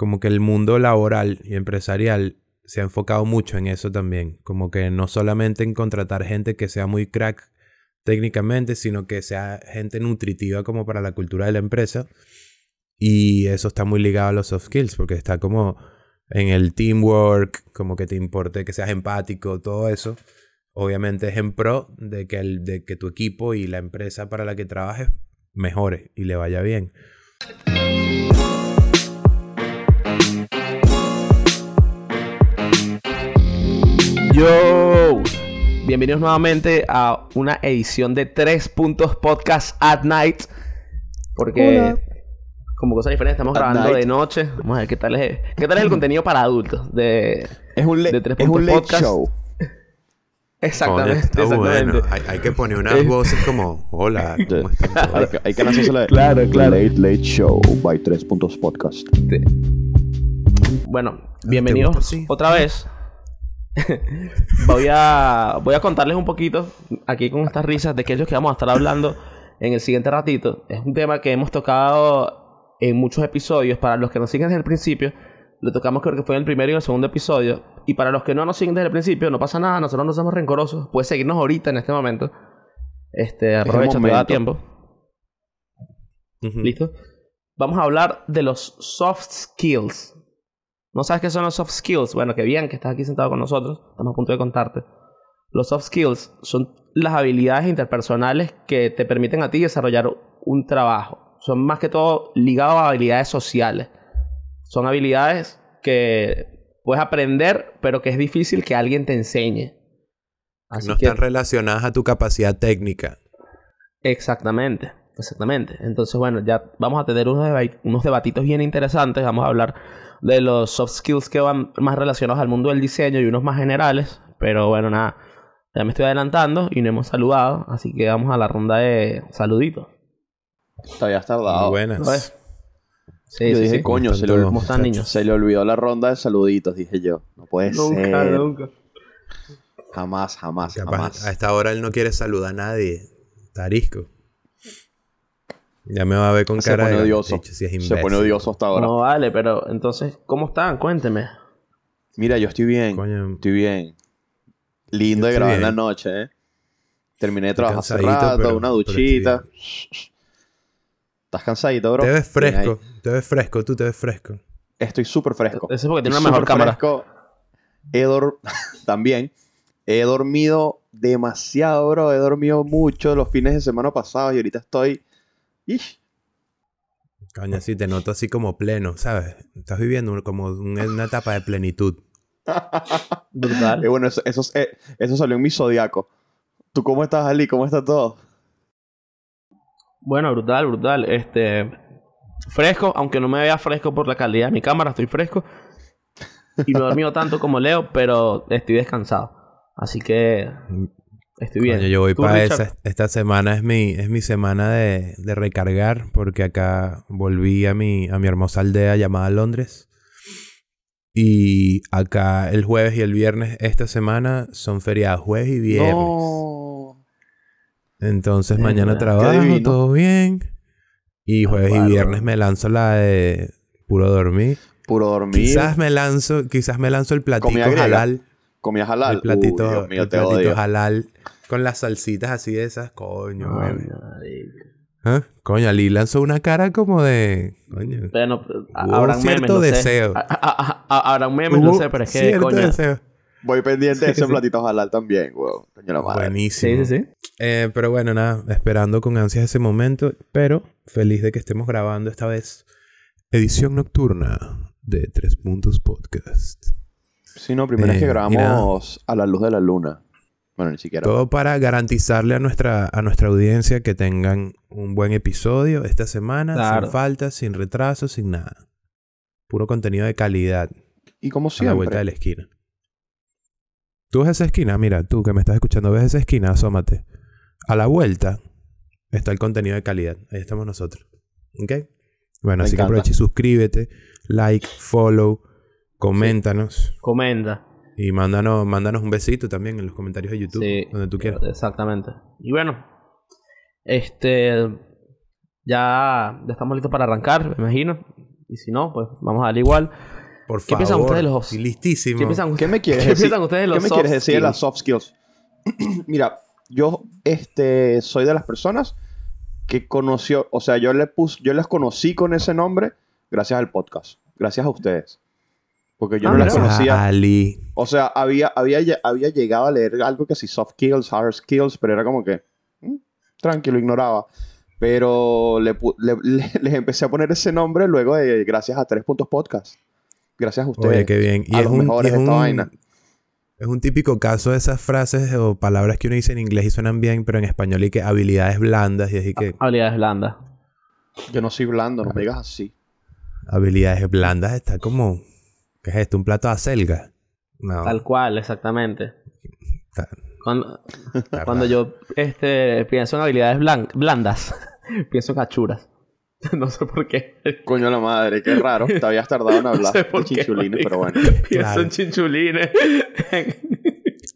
como que el mundo laboral y empresarial se ha enfocado mucho en eso también. Como que no solamente en contratar gente que sea muy crack técnicamente, sino que sea gente nutritiva como para la cultura de la empresa. Y eso está muy ligado a los soft skills, porque está como en el teamwork, como que te importe que seas empático, todo eso. Obviamente es en pro de que, el, de que tu equipo y la empresa para la que trabajes mejore y le vaya bien. Yo, bienvenidos nuevamente a una edición de Tres Puntos Podcast at Night. Porque, como cosa diferente, estamos At grabando night. de noche. Vamos a ver qué tal es, qué tal es el contenido para adultos. De, Es un, de Tres es un Puntos late Podcast. show. Exactamente, está exactamente. bueno. Hay, hay que poner unas voces como, hola, ¿cómo están Hay todos? que, hay que lanzársela de- Claro, claro. Late Late Show by Tres Puntos Podcast. Bueno, bienvenidos otra vez. voy a voy a contarles un poquito aquí con estas risas de qué es lo que vamos a estar hablando en el siguiente ratito. Es un tema que hemos tocado en muchos episodios. Para los que nos siguen desde el principio, lo tocamos creo que fue en el primero y el segundo episodio. Y para los que no nos siguen desde el principio, no pasa nada, nosotros no somos rencorosos. Puedes seguirnos ahorita en este momento. Este, te da tiempo. ¿Listo? Vamos a hablar de los soft skills. ¿No sabes qué son los soft skills? Bueno, que bien que estás aquí sentado con nosotros. Estamos a punto de contarte. Los soft skills son las habilidades interpersonales que te permiten a ti desarrollar un trabajo. Son más que todo ligados a habilidades sociales. Son habilidades que puedes aprender, pero que es difícil que alguien te enseñe. Así no que están relacionadas a tu capacidad técnica. Exactamente, exactamente. Entonces, bueno, ya vamos a tener unos debatitos bien interesantes. Vamos a hablar de los soft skills que van más relacionados al mundo del diseño y unos más generales. Pero bueno, nada, ya me estoy adelantando y no hemos saludado. Así que vamos a la ronda de saluditos. Te habías tardado. Muy buenas. ¿Lo ves? Sí, Yo sí, dije, sí. coño, ¿Cómo se le, ¿Cómo están, niños? se le olvidó la ronda de saluditos, dije yo. No puede Nunca, ser. nunca. Jamás, jamás, Capaz jamás. a esta hora él no quiere saludar a nadie. Tarisco. Ya me va a ver con Se cara pone de odioso. "Bicho, si es Se imbécil". pone odioso hasta ahora. No, vale, pero entonces, ¿cómo están? Cuénteme. Mira, yo estoy bien. Coño, Estoy bien. Lindo de grabar en bien. la noche, ¿eh? Terminé de trabajar hace rato, pero- una duchita. ¿Estás cansadito, bro? te ves fresco. Te ves fresco, tú te ves fresco. Estoy súper fresco. Eso es porque tiene una mejor cámara. fresco. He dor- También. He dormido demasiado, bro. He dormido mucho los fines de semana pasados y ahorita estoy... Ish. Coño, sí, te noto así como pleno, ¿sabes? Estás viviendo como un- una etapa de plenitud. Brutal. Eh, bueno, eso, eso, eh, eso salió en mi zodiaco. ¿Tú cómo estás, Ali? ¿Cómo está todo? Bueno, brutal, brutal. Este. Fresco, aunque no me vea fresco por la calidad de mi cámara, estoy fresco. Y no he dormido tanto como Leo, pero estoy descansado. Así que. Estoy bien. Coño, yo voy ¿Tú, para esa. Esta semana es mi, es mi semana de, de recargar porque acá volví a mi, a mi hermosa aldea llamada Londres. Y acá el jueves y el viernes esta semana son feriados, jueves y viernes. No. Entonces Eh, mañana trabajo, todo bien. Y Ah, jueves y viernes me lanzo la de puro dormir. Puro dormir. Quizás me lanzo, quizás me lanzo el griega. halal. Comías halal. El platito, Uy, Dios mío, el te platito odio. halal. Con las salsitas así de esas, coño, Ay. ¿Ah? Coño, Ali lanzó una cara como de. Coño. Bueno, a- Hubo habrán memes, cierto lo sé. deseo. A- a- a- Habrán memes, lo Hubo sé, pero es que, cierto coño. deseo. Voy pendiente de ese platito halal también, weón. Coño la madre. Buenísimo. Sí, sí, sí. Eh, pero bueno, nada, esperando con ansias ese momento, pero feliz de que estemos grabando esta vez edición nocturna de Tres Puntos Podcast. Sí, no, primero es que grabamos a la luz de la luna. Bueno, ni siquiera. Todo para garantizarle a nuestra, a nuestra audiencia que tengan un buen episodio esta semana, Claro. sin faltas, sin retrasos, sin nada. Puro contenido de calidad Y como a la vuelta de siempre. la esquina. Tú ves esa esquina, mira, tú que me estás escuchando, ves esa esquina, asómate. A la vuelta está el contenido de calidad. Ahí estamos nosotros. ¿Ok? Bueno, Me así que aprovecha y suscríbete, like, follow, coméntanos Comenta. y mándanos, mándanos un besito también en los comentarios de YouTube, Sí, donde tú quieras. Exactamente. Y bueno, este. Ya, ya estamos listos para arrancar, me imagino. Y si no, pues vamos a darle igual. Por ¿Qué piensan favor. ustedes de los- listísimo. ¿Qué piensan, ¿Qué me quieres ¿Qué decir? piensan ustedes de los ¿Qué me soft quieres decir de las skills? soft skills? Mira, yo este, soy de las personas que conoció, o sea, yo, le pus, yo les conocí con ese nombre gracias al podcast, gracias a ustedes. Porque yo Ah, no las conocía. Ali. O sea, había, había, había llegado a leer algo que sí, soft skills, hard skills, pero era como que, mm, tranquilo, ignoraba. Pero le, le- le- les empecé a poner ese nombre luego de, gracias a Tres Puntos Podcast. Gracias a ustedes. Oye, qué bien. Y a es los un, mejores y es de esta un- vaina. Es un típico caso de esas frases o palabras que uno dice en inglés y suenan bien, pero en español y que habilidades blandas y así que Habilidades blandas. Yo no soy blando, no me digas así. habilidades blandas está como ¿qué es esto? ¿Un plato de acelga? No. Tal cual, exactamente. Cuando, cuando yo este, pienso en habilidades blan- blandas, pienso en achuras. no sé por qué. Coño de la madre, qué raro. Te habías tardado en No hablar sé por qué, chinchulines, marico. pero bueno. Pienso Claro. en chinchulines.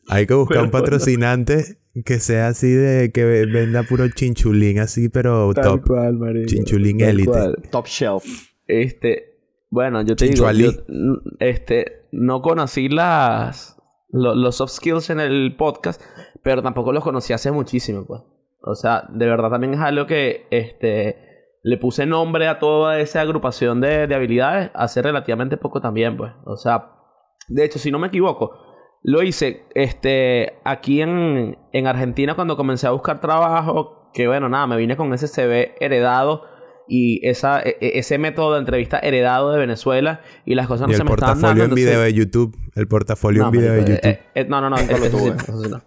Hay que buscar Pero un bueno. patrocinante que sea así de que venda puro chinchulín así, pero top. cual. Chinchulín Tal élite. cual. Top shelf. Este, bueno, yo te Chincho digo, yo, este, no conocí las lo- los soft skills en el podcast, pero tampoco los conocí hace muchísimo, pues. O sea, de verdad también es algo que, este, le puse nombre a toda esa agrupación de, de habilidades hace relativamente poco también, pues. O sea, de hecho, si no me equivoco, lo hice, este, aquí en, en Argentina cuando comencé a buscar trabajo, que bueno, nada, me vine con ese CV heredado y esa, e- e- ese método de entrevista heredado de Venezuela y las cosas Y no se el me estaban dando. portafolio en entonces- video de YouTube. El portafolio no, en video de marico, YouTube. eh, eh, no, no, no, lo eso, sí, eso sí no.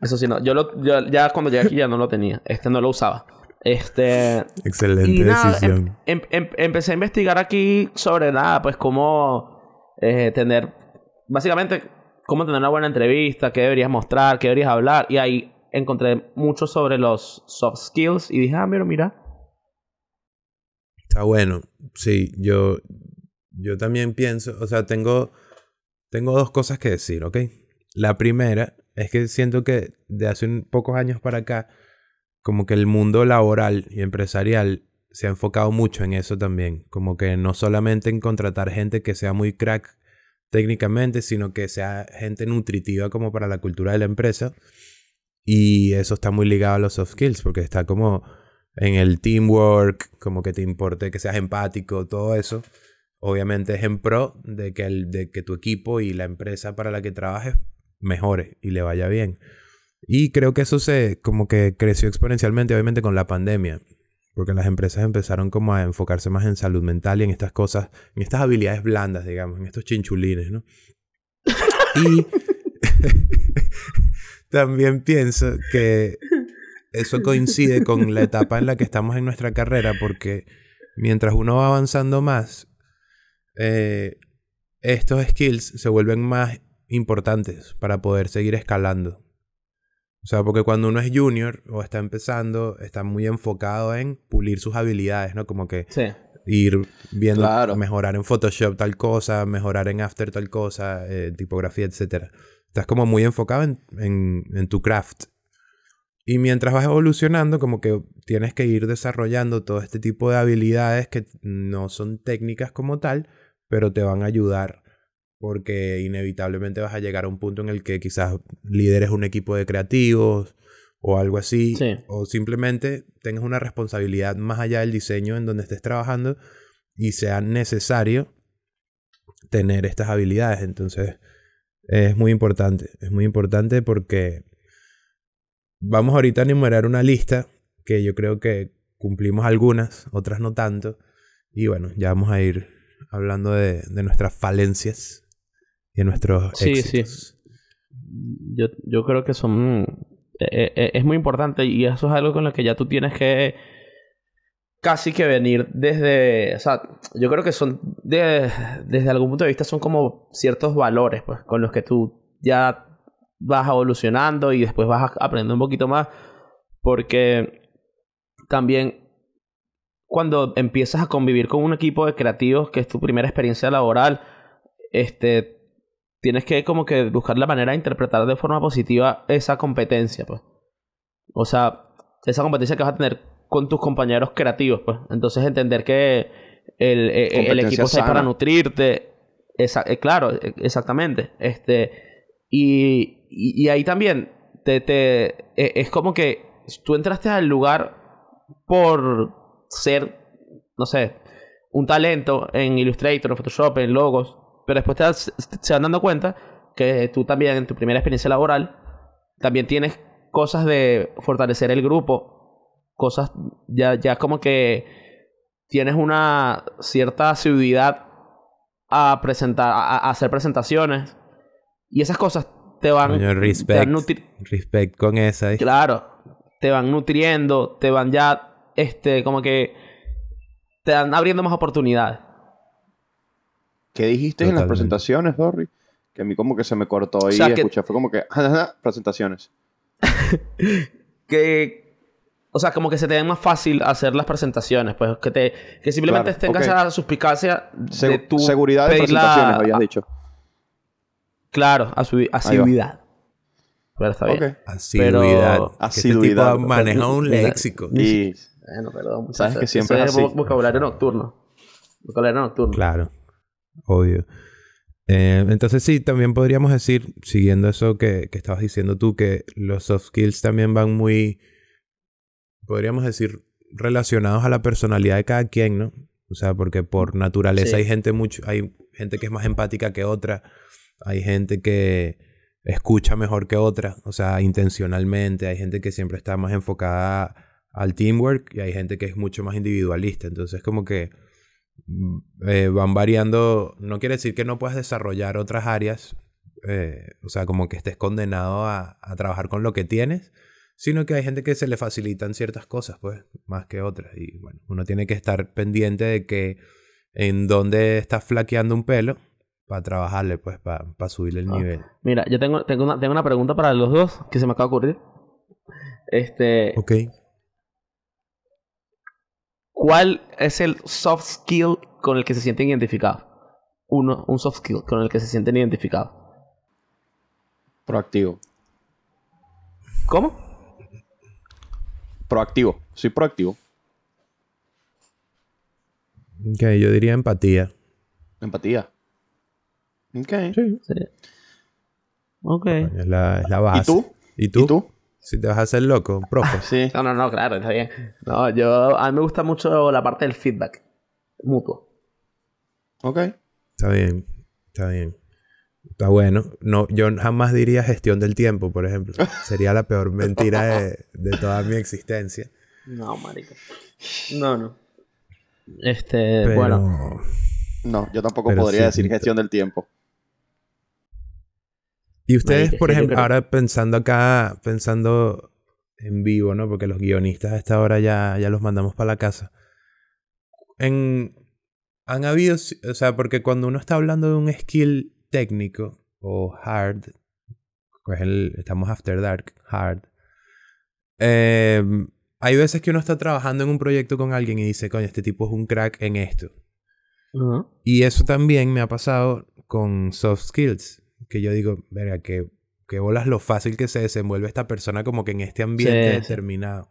Eso sí no. Yo, lo, yo ya cuando llegué aquí ya no lo tenía. Este no lo usaba. Este. Excelente Y nada, decisión. em- em- em- empecé a investigar aquí sobre nada, pues cómo eh, tener, básicamente, cómo tener una buena entrevista, qué deberías mostrar, qué deberías hablar. Y ahí encontré mucho sobre los soft skills y dije, ah, mira, mira. Está bueno. Sí, yo, yo también pienso, o sea, tengo, tengo dos cosas que decir, ¿ok? La primera es que siento que de hace un- pocos años para acá, como que el mundo laboral y empresarial se ha enfocado mucho en eso también. Como que no solamente en contratar gente que sea muy crack técnicamente, sino que sea gente nutritiva como para la cultura de la empresa. Y eso está muy ligado a los soft skills, porque está como en el teamwork, como que te importe que seas empático, todo eso. Obviamente es en pro de que, el, de que tu equipo y la empresa para la que trabajes mejore y le vaya bien. Y creo que eso se como que creció exponencialmente, obviamente, con la pandemia. Porque las empresas empezaron como a enfocarse más en salud mental y en estas cosas, en estas habilidades blandas, digamos, en estos chinchulines, ¿no? Y también pienso que eso coincide con la etapa en la que estamos en nuestra carrera, porque mientras uno va avanzando más, eh, estos skills se vuelven más importantes para poder seguir escalando. O sea, porque cuando uno es junior o está empezando, está muy enfocado en pulir sus habilidades, ¿no? Como que Sí. ir viendo, Claro. mejorar en Photoshop tal cosa, mejorar en After tal cosa, eh, tipografía, etc. Estás como muy enfocado en, en, en tu craft. Y mientras vas evolucionando, como que tienes que ir desarrollando todo este tipo de habilidades que no son técnicas como tal, pero te van a ayudar porque inevitablemente vas a llegar a un punto en el que quizás lideres un equipo de creativos o algo así, Sí. o simplemente tengas una responsabilidad más allá del diseño en donde estés trabajando y sea necesario tener estas habilidades. Entonces, es muy importante, es muy importante porque vamos ahorita a enumerar una lista que yo creo que cumplimos algunas, otras no tanto, y bueno, ya vamos a ir hablando de, de nuestras falencias y de nuestros Sí, éxitos. Yo, yo creo que son. eh, eh, es muy importante y eso es algo con lo que ya tú tienes que. Casi que venir desde. O sea, yo creo que son. De, desde algún punto de vista, son como ciertos valores, pues, con los que tú ya vas evolucionando y después vas aprendiendo un poquito más. Porque también cuando empiezas a convivir con un equipo de creativos, que es tu primera experiencia laboral, este tienes que como que buscar la manera de interpretar de forma positiva esa competencia, pues. O sea, esa competencia que vas a tener con tus compañeros creativos, pues. Entonces entender que, el, eh, el Competencia equipo está para nutrirte. Esa- eh, claro, eh, exactamente. Este, y, y, ahí también te, te, eh, es como que tú entraste al lugar por ser, no sé, un talento en Illustrator, en Photoshop, en logos, pero después te se van dando cuenta que tú también en tu primera experiencia laboral también tienes cosas de fortalecer el grupo, cosas ya, ya como que tienes una cierta asiduidad a presentar, a hacer presentaciones y esas cosas te van, Coño, te respect. van nutri- Respect con esa. Claro, te van nutriendo, te van ya, este, como que te van abriendo más oportunidades. ¿Qué dijiste en las presentaciones, Dorry? Que a mí como que se me cortó y O sea, que- escuché, fue como que, presentaciones. Que, o sea, como que se te den más fácil hacer las presentaciones, pues que te, que simplemente Claro, tengas ok. esa suspicacia de tu seguridad de la- presentaciones, habías dicho. Claro, asu- asiduidad. Pero está bien. Asiduidad. Pero- Que Asiduidad. Este tipo maneja un léxico. Y Bueno, perdón. Sabes que siempre es así. vocabulario nocturno. Vocabulario nocturno. Claro, obvio. Eh, entonces sí, también podríamos decir, siguiendo eso que, que estabas diciendo tú, que los soft skills también van muy, podríamos decir, relacionados a la personalidad de cada quien, ¿no? O sea, porque por naturaleza Sí. hay gente mucho, hay gente que es más empática que otra, hay gente que escucha mejor que otra, o sea, intencionalmente, hay gente que siempre está más enfocada al teamwork y hay gente que es mucho más individualista, entonces como que mm, eh, van variando, no quiere decir que no puedas desarrollar otras áreas, eh, o sea, como que estés condenado a, a trabajar con lo que tienes, sino que hay gente que se le facilitan ciertas cosas, pues, más que otras. Y bueno, uno tiene que estar pendiente de que en dónde estás flaqueando un pelo para trabajarle, pues, para subirle el Ah. nivel. Mira, yo tengo, tengo, una, tengo una pregunta para los dos que se me acaba de ocurrir. Este, Ok. ¿cuál es el soft skill con el que se sienten identificados? Uno, un soft skill con el que se sienten identificados. proactivo. ¿Cómo? Proactivo. Soy proactivo. Ok, yo diría empatía. Empatía. Ok. Sí. Sí. Ok. Es la, es la base. ¿Y tú? ¿Y tú? ¿Y tú? Si te vas a hacer loco, profe. Sí. No, no, no, claro, está bien. No, yo, a mí me gusta mucho la parte del feedback mutuo. Ok. Está bien, está bien. Está bueno. No, yo jamás diría gestión del tiempo, por ejemplo. Sería la peor mentira de, de toda mi existencia. No, marica. No, no. Este, Pero, bueno. No, yo tampoco podría sí, decir gestión del tiempo. Y ustedes, Marica, por ejemplo, creo- ahora pensando acá, pensando en vivo, ¿no? Porque los guionistas a esta hora ya, ya los mandamos para la casa. En, han habido, o sea, porque cuando uno está hablando de un skill técnico o hard, pues el, estamos after dark, hard. eh, hay veces que uno está trabajando en un proyecto con alguien y dice, coño, este tipo es un crack en esto. Y eso también me ha pasado con soft skills. Que yo digo, verga, que, que bolas lo fácil que se desenvuelve esta persona como que en este ambiente Sí, sí. determinado.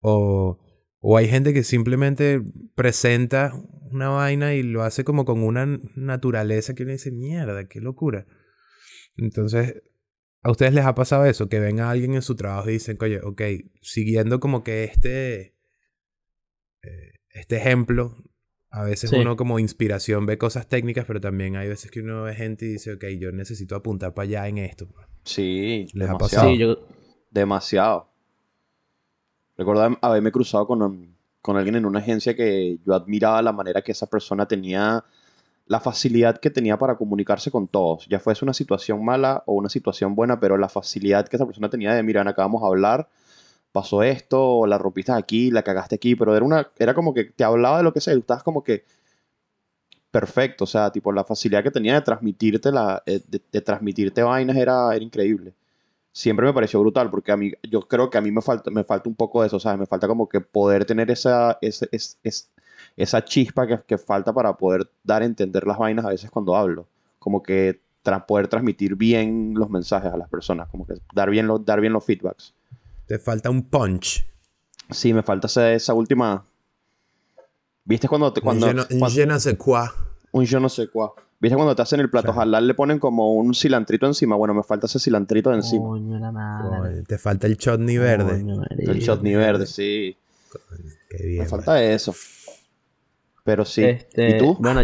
O, o hay gente que simplemente presenta una vaina y lo hace como con una naturaleza que uno dice, mierda, qué locura. Entonces, ¿a ustedes les ha pasado eso? Que ven a alguien en su trabajo y dicen, oye, ok, siguiendo como que este, eh, este ejemplo, a veces Sí. uno como inspiración ve cosas técnicas, pero también hay veces que uno ve gente y dice, ok, yo necesito apuntar para allá en esto. Sí. ¿Les ha demasiado. pasado? Sí, yo, Demasiado. Recuerdo haberme cruzado con, con alguien en una agencia que yo admiraba la manera que esa persona tenía, la facilidad que tenía para comunicarse con todos. Ya fuese una situación mala o una situación buena, pero la facilidad que esa persona tenía de, mira, acabamos de hablar, pasó esto, la rompiste aquí, la cagaste aquí, pero era, una, era como que te hablaba de lo que sea, y tú estabas como que perfecto, o sea, tipo la facilidad que tenía de transmitirte, la, eh, de, de transmitirte vainas era, era increíble. Siempre me pareció brutal porque a mí yo creo que a mí me falta me falta un poco de eso sabes me falta como que poder tener esa ese- es- es- esa chispa que, que falta para poder dar a entender las vainas a veces cuando hablo. Como que tra- poder transmitir bien los mensajes a las personas como que dar bien los dar bien los feedbacks Te falta un punch. sí me falta esa, esa última ¿Viste cuando... te- cuando, je, no, cuando- je sais quoi. un yo no sé cuál. ¿Viste cuando te hacen el plato Claro. halal le ponen como un cilantrito encima? Bueno, me falta ese cilantrito de encima. Coño, la madre. Coño, te falta el chutney verde. Coño, el chutney verde, sí. Qué bien. Me falta eso. Pero sí. Este, ¿Y tú? Bueno,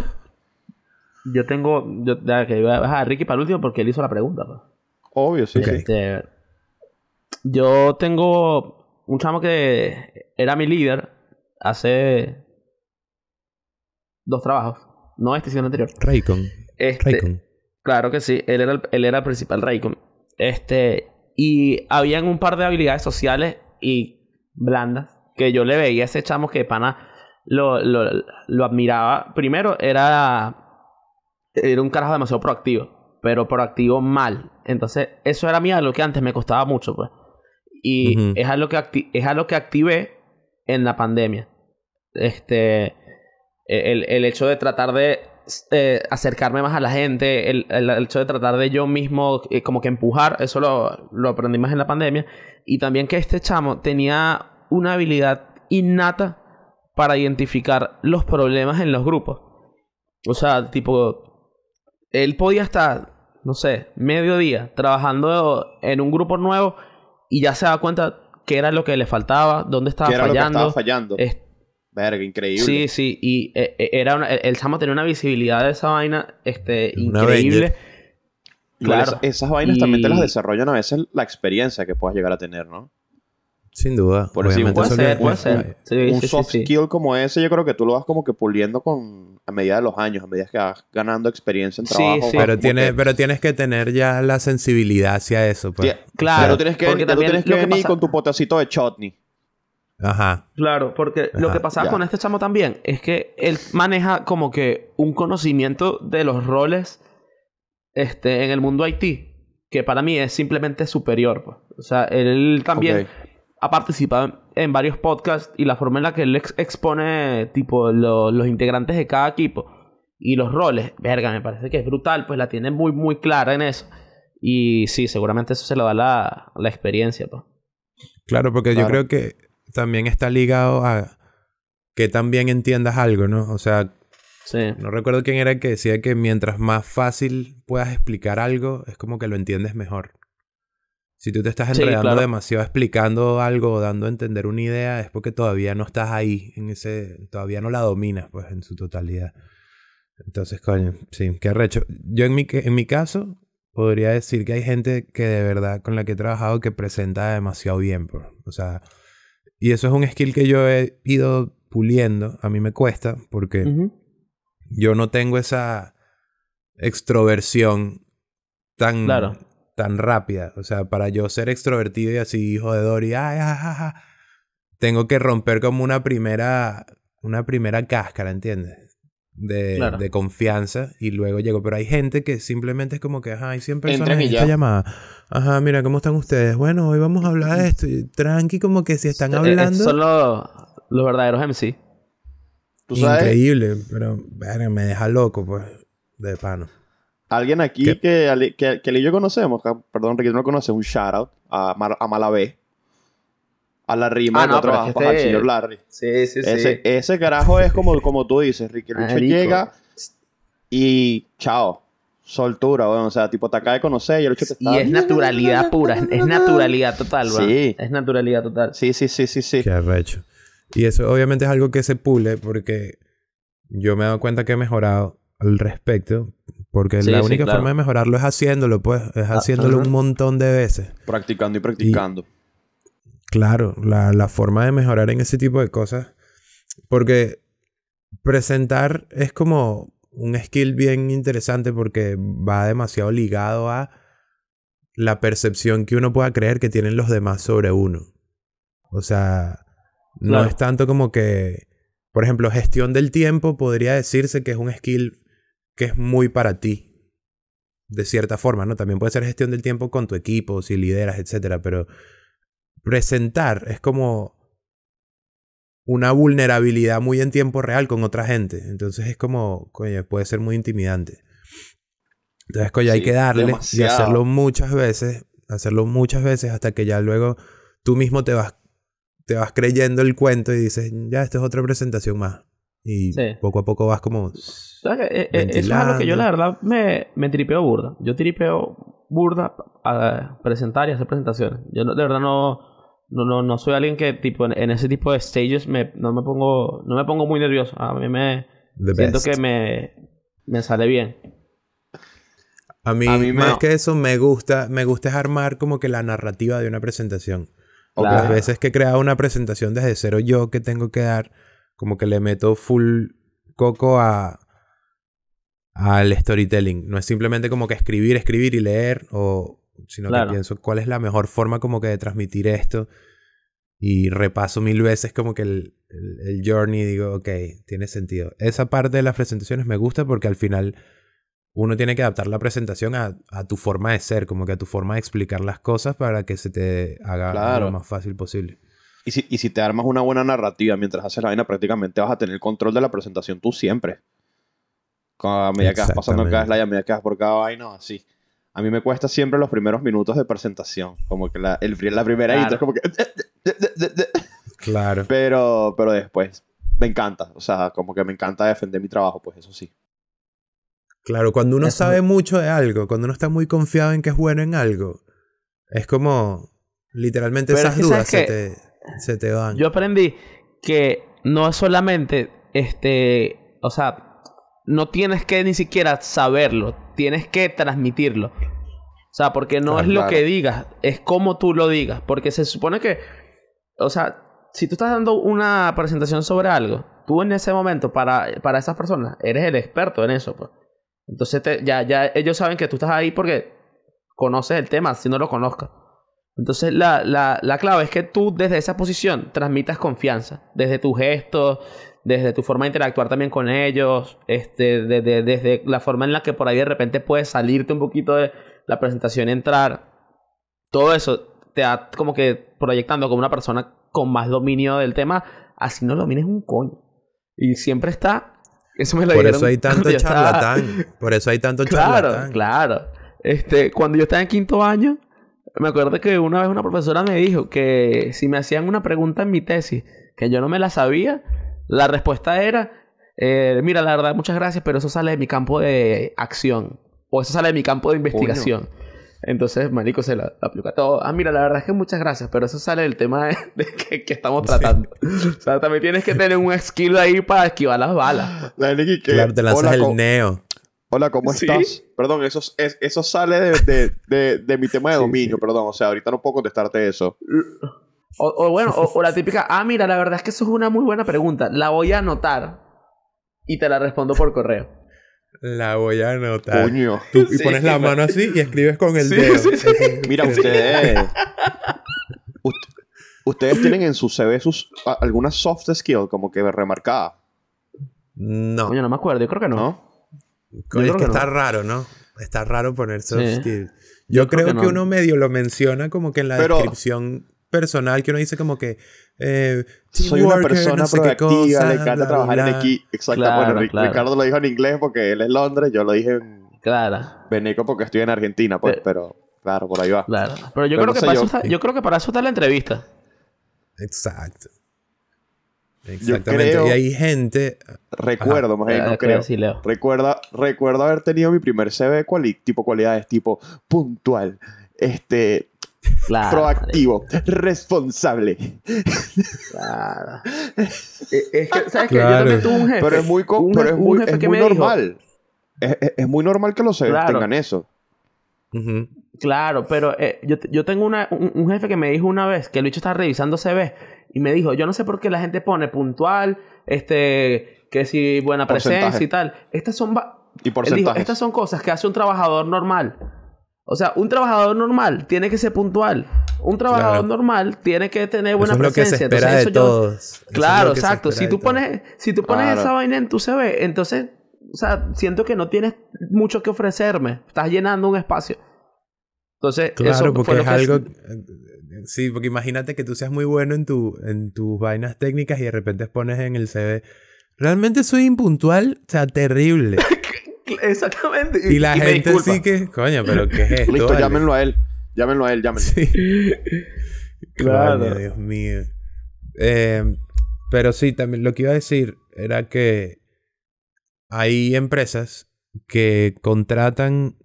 yo tengo. Yo, ya que iba a dejar a Ricky para el último porque él hizo la pregunta. pues. Obvio, sí. Ok. sí. Este, yo tengo un chamo que era mi líder hace dos trabajos. No este, sino el anterior. Raycon. Este, Raycon. Claro que sí, él era el, él era el principal Raycon. Este, y habían un par de habilidades sociales y blandas que yo le veía a ese chamo que de pana lo, lo, lo admiraba. Primero, era, era un carajo demasiado proactivo, pero proactivo mal. Entonces, eso era a mí algo que antes me costaba mucho, pues. Y Ujú. es, algo que es algo que activé en la pandemia. Este, el, el hecho de tratar de eh, acercarme más a la gente, el, el- hecho de tratar de yo mismo eh, como que empujar, eso lo, lo aprendí más en la pandemia. Y también que este chamo tenía una habilidad innata para identificar los problemas en los grupos. O sea, tipo, él podía estar, no sé, medio día trabajando en un grupo nuevo y ya se da cuenta qué era lo que le faltaba, dónde estaba ¿Qué era lo que fallando. estaba fallando? Es- Verga, increíble. Sí, sí, y eh, eh, era una- el, chamo tenía una visibilidad de esa vaina este, Una increíble. Claro. esa- esas vainas también te las desarrollan a veces la experiencia que puedas llegar a tener, ¿no? Sin duda. Por eso Obviamente Puede ser, puede ser. Sí, un sí, sí, soft sí. skill como ese, yo creo que tú lo vas como que puliendo con a medida de los años, a medida que vas ganando experiencia en Sí, trabajo. sí. Pero, como tiene, que- pero tienes que tener ya la sensibilidad hacia eso. Pues. Claro, tienes que, porque tú también tienes que venir pasa- con tu potecito de chutney. Ajá. Claro, porque lo que pasaba ya. con este chamo también es que él maneja como que un conocimiento de los roles este, en el mundo IT, que para mí es simplemente superior. pues. O sea, él también. Ha participado en, varios podcasts y la forma en la que él ex- expone tipo lo- los integrantes de cada equipo y los roles, verga, me parece que es brutal, pues la tiene muy muy clara en eso. Y sí, seguramente eso se lo da la, la experiencia, pues. Claro, porque yo creo que también está ligado a que también entiendas algo, ¿no? O sea, Sí. no recuerdo quién era el que decía que mientras más fácil puedas explicar algo, es como que lo entiendes mejor. Si tú te estás Sí, enredando claro. demasiado explicando algo o dando a entender una idea, es porque todavía no estás ahí, en ese, todavía no la dominas, pues, en su totalidad. Entonces, coño, sí, qué arrecho. Yo en mi, en mi caso, podría decir que hay gente que de verdad con la que he trabajado que presenta demasiado bien, pues. O sea, y eso es un skill que yo he ido puliendo. A mí me cuesta porque yo no tengo esa extroversión tan, Claro. Tan rápida. O sea, para yo ser extrovertido y así, hijo de Dory, ay, ay, ay, tengo que romper como una primera, una primera cáscara, ¿entiendes? De, Claro. de confianza y luego llego. Pero hay gente que simplemente es como que, ajá, hay 100 personas Entran y en esta ya. llamada. Ajá, mira, ¿cómo están ustedes? Bueno, hoy vamos a hablar de esto. Tranqui, como que si están Eh, eh, hablando. Son los, los verdaderos MC. Tú sabes, Increíble, pero me deja loco, pues, de pano. Alguien aquí ¿Qué? que, que, que él y yo conocemos, que- perdón, Ricky, no lo conoce, un shout out a, Mar- a Malabé. A la rima Ah, de no, no, pero es trabajo que al este- señor Larry. Sí, sí, Ese, ese carajo es como, como tú dices, Ricky. Marico. llega y chao. Soltura, weón. O sea, tipo, te acaba de conocer y el bicho te está... Y es naturalidad pura, es- naturalidad total, weón. Sí. Es naturalidad total. Sí, sí, sí, sí, sí. Qué arrecho. Y eso obviamente es algo que se pule porque yo me he dado cuenta que he mejorado al respecto. Porque Sí, la sí, única claro. forma de mejorarlo es haciéndolo, pues. Es haciéndolo un montón de veces. Practicando y practicando. Claro, la, la forma de mejorar en ese tipo de cosas. Porque presentar es como un skill bien interesante porque va demasiado ligado a la percepción que uno pueda creer que tienen los demás sobre uno. O sea, no Claro. es tanto como que, por ejemplo, gestión del tiempo podría decirse que es un skill que es muy para ti. De cierta forma, ¿no? También puede ser gestión del tiempo con tu equipo, si lideras, etcétera, pero presentar es como una vulnerabilidad muy en tiempo real con otra gente. Entonces es como, coño, puede ser muy intimidante. Entonces, coño, hay que darle y hacerlo muchas veces, hacerlo muchas veces hasta que ya luego tú mismo te vas, te vas creyendo el cuento y dices, ya, esto es otra presentación más. y Sí. poco a poco vas como... ¿Sabes qué? Eh, eh, es algo que yo la verdad me, me tripeo burda. Yo tripeo burda a presentar y hacer presentaciones. Yo no- de verdad no, no, no, no soy alguien que tipo en, en ese tipo de stages me, no me pongo no me pongo muy nervioso. A mí me The siento best. que me, me sale bien. A mí, A mí me- más que eso, me gusta, me gusta es armar como que la narrativa de una presentación. Claro. Las veces que he creado una presentación desde cero yo que tengo que dar, como que le meto full coco a al storytelling. No es simplemente como que escribir, escribir y leer, o sino Claro. que pienso cuál es la mejor forma como que de transmitir esto. Y repaso mil veces como que el, el, el journey y digo, ok, tiene sentido. Esa parte de las presentaciones me gusta porque al final uno tiene que adaptar la presentación a, a tu forma de ser, como que a tu forma de explicar las cosas para que se te haga Claro. lo más fácil posible. Y si, y si te armas una buena narrativa mientras haces la vaina, prácticamente vas a tener control de la presentación tú siempre. A medida que vas pasando cada slide, a medida que vas por cada vaina, así. A mí me cuesta siempre los primeros minutos de presentación. Como que la, el, la primera Claro. intro es como que... Claro. Pero, pero después me encanta. O sea, como que me encanta defender mi trabajo, pues eso sí. Claro, cuando uno Eso sabe me- mucho de algo, cuando uno está muy confiado en que es bueno en algo, es como literalmente Pero esas es que, dudas ¿sabes se te, se te van. Yo aprendí que no es solamente este, o sea, no tienes que ni siquiera saberlo, tienes que transmitirlo. O sea, porque no Claro, es lo que digas, es cómo tú lo digas. Porque se supone que, o sea, si tú estás dando una presentación sobre algo, tú en ese momento, para, para esas personas, eres el experto en eso. Pues. Entonces te- ya, ya ellos saben que tú estás ahí porque conoces el tema, si no lo conozcas. Entonces la, la, la clave es que tú desde esa posición transmitas confianza, desde tus gestos, desde tu forma de interactuar también con ellos, este, desde, desde la forma en la que por ahí de repente puedes salirte un poquito de la presentación y entrar. Todo eso te da como que proyectando como una persona con más dominio del tema, así no domines un coño. Y siempre está... Eso me lo Por eso hay tanto yo estaba- charlatán. Por eso hay tanto Claro, charlatán. claro. Este, cuando yo estaba en quinto año, me acuerdo que una vez una profesora me dijo que si me hacían una pregunta en mi tesis que yo no me la sabía, la respuesta era, eh, mira, la verdad, muchas gracias, pero eso sale de mi campo de acción. O eso sale de mi campo de investigación. Entonces, marico, se la aplica todo. Ah, mira, la verdad es que muchas gracias, pero eso sale del tema de, de que, que estamos tratando. O sea, también tienes que tener un skill ahí para esquivar las balas. Que, Claro, te lanzas hola, el neo. hola, ¿cómo ¿Sí? estás? Perdón, eso, es- eso sale de, de, de, de mi tema de Sí, dominio, sí. perdón. O sea, ahorita no puedo contestarte eso. O, o bueno, o, o la típica, ah, mira, la verdad es que eso es una muy buena pregunta. La voy a anotar y te la respondo por correo. La voy a anotar. Coño. Tú, y Sí, pones la man. mano así y escribes con el Sí, dedo. sí, sí. Mira, ustedes. Ust- ustedes tienen en su CV sus, a- algunas soft skills como que remarcadas, No. Coño, no me acuerdo, yo creo que no. ¿no? Coño, es creo que que está no. raro, ¿no? Está raro poner soft Sí. skills. Yo, creo creo, que que, no. uno medio lo menciona como que en la Pero- descripción personal, que uno dice como que... Eh, Soy una persona no sé qué proactiva, cosa, le encanta bla, trabajar en bla. equipo. Exacto. Claro, bueno, claro. Ricardo lo dijo en inglés porque él es Londres, yo lo dije en Claro, Veneco porque estoy en Argentina, pues, Pero- pero claro, por ahí va. claro. Pero yo Pero creo no que para yo- eso está, yo creo que para eso está la entrevista. Exacto. Exactamente. creo- Y hay gente... Recuerdo, más bien, Eh, no creo creo. que sí, Leo. Recuerda, recuerdo haber tenido mi primer CV cuali- tipo cualidades, tipo puntual, este, Claro. proactivo, responsable. Claro. es, es que, ¿sabes qué? Yo Claro. también tuve un jefe. Pero es muy, un pero es muy, jefe es que muy me dijo- normal. Es, es- es muy normal que los Claro. tengan eso. Claro, pero eh, yo, yo tengo una, un, un jefe que me dijo una vez que el bicho estaba revisando CV y me dijo, yo no sé por qué la gente pone puntual, este, que si buena Porcentaje. presencia y tal. Estas son, va- Y él dijo, estas son cosas que hace un trabajador normal. O sea, un trabajador normal tiene que ser puntual. Un trabajador Claro. normal tiene que tener buena Eso es lo que se presencia. espera Entonces, de eso yo- todos. Eso es Claro, exacto. Si tú pones, si tú pones Claro. esa vaina en tu CV, entonces, o sea, siento que no tienes mucho que ofrecerme. Estás llenando un espacio. Entonces, Claro, eso porque fue lo es que- algo... Sí, porque imagínate que tú seas muy bueno en, tu, en tus vainas técnicas y de repente pones en el CV... Realmente soy impuntual, o sea, terrible. Exactamente. Y la gente sí que... Coño, pero ¿qué es esto? Listo, vale? llámenlo a él. Llámenlo a él, llámenlo. Sí. Claro. Coño, Dios mío. Eh, pero sí, también lo que iba a decir era que hay empresas que contratan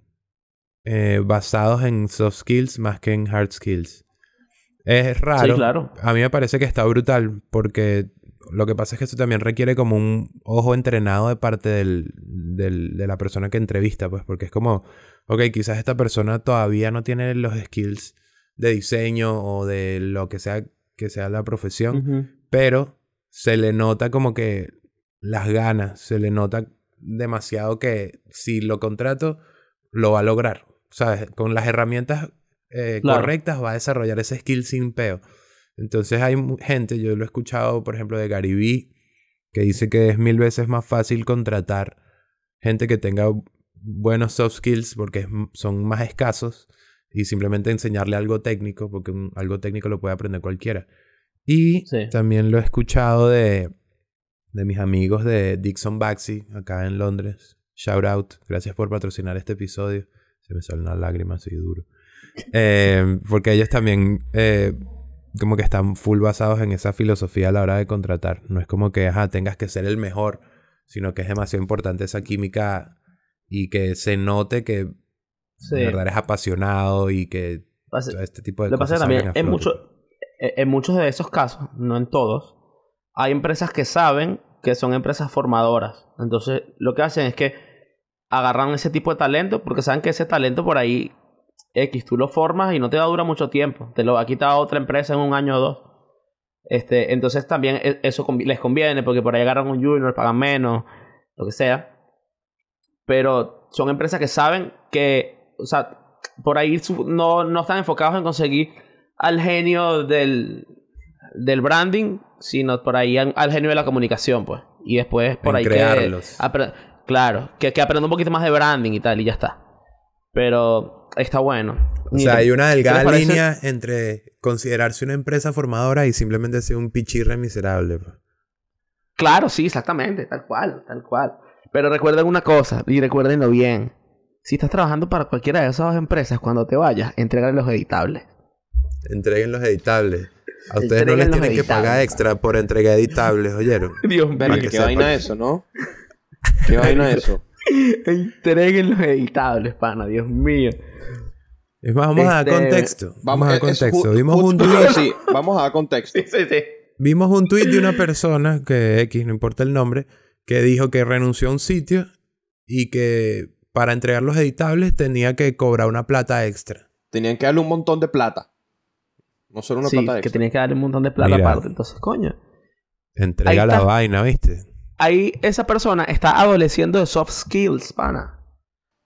eh, basados en soft skills más que en hard skills. Es raro. Sí, claro. A mí me parece que está brutal porque lo que pasa es que eso también requiere como un ojo entrenado de parte del, del- de la persona que entrevista, pues, porque es como, ok, quizás esta persona todavía no tiene los skills de diseño o de lo que sea que sea la profesión, pero se le nota como que las ganas, se le nota demasiado que si lo contrato, lo va a lograr. ¿Sabes? Con las herramientas eh, Claro. correctas va a desarrollar ese skill sin peo. Entonces hay gente, yo lo he escuchado, por ejemplo, de Gary Vee, que dice que es mil veces más fácil contratar gente que tenga buenos soft skills porque son más escasos y simplemente enseñarle algo técnico, porque un- algo técnico lo puede aprender cualquiera. Y Sí. también lo he escuchado de, de mis amigos de Dixon Baxi, acá en Londres. Shout out. Gracias por patrocinar este episodio. Se me sale una lágrima así duro. Eh, porque ellos también eh, como que están full basados en esa filosofía a la hora de contratar. No es como que ajá, tengas que ser el mejor, sino que es demasiado importante esa química y que se note que Sí. de verdad eres apasionado y que Pasa- todo este tipo de Lo que pasa cosas es que salgan también en, mucho- eh, en muchos de esos casos, no en todos, hay empresas que saben que son empresas formadoras. Entonces, lo que hacen es que agarran ese tipo de talento porque saben que ese talento por ahí X, tú lo formas y no te va a durar mucho tiempo. Te lo va a quitar otra empresa en un año o dos. Este, entonces también e- eso les conviene porque por ahí agarran un junior, pagan menos, lo que sea. Pero son empresas que saben que, o sea, por ahí no, no están enfocados en conseguir al genio del, del branding, sino por ahí al, al genio de la comunicación, pues. Y después por En ahí crearlos. que... claro, que, que aprenda un poquito más de branding y tal, y ya está. Pero está bueno. O sea, hay una delgada línea entre considerarse una empresa formadora y simplemente ser un pichirre miserable. pues. Claro, sí, exactamente, tal cual, tal cual. Pero recuerden una cosa, y recuérdenlo bien. Si estás trabajando para cualquiera de esas dos empresas, cuando te vayas, entrégale los editables. Entreguen los editables. A ustedes no Entreguen les los tienen que pagar editables. extra por entrega editables, ¿oyeron? Dios mío. Qué vaina eso, ¿no? ¿Qué vaina eso? Entreguen los editables, pana, Dios mío. Es más, vamos a dar Este, contexto. Vamos, a dar es contexto. Vimos un, tweet, Sí, vamos a dar contexto. Sí, sí, sí. vimos un tweet de una persona, que X, no importa el nombre, que dijo que renunció a un sitio y que para entregar los editables tenía que cobrar una plata extra. Tenían que darle un montón de plata. No solo una Sí, plata que extra. tenías que darle un montón de plata Mira. aparte. Entonces, coño. Entrega la vaina, ¿viste? Ahí esa persona está adoleciendo de soft skills, pana.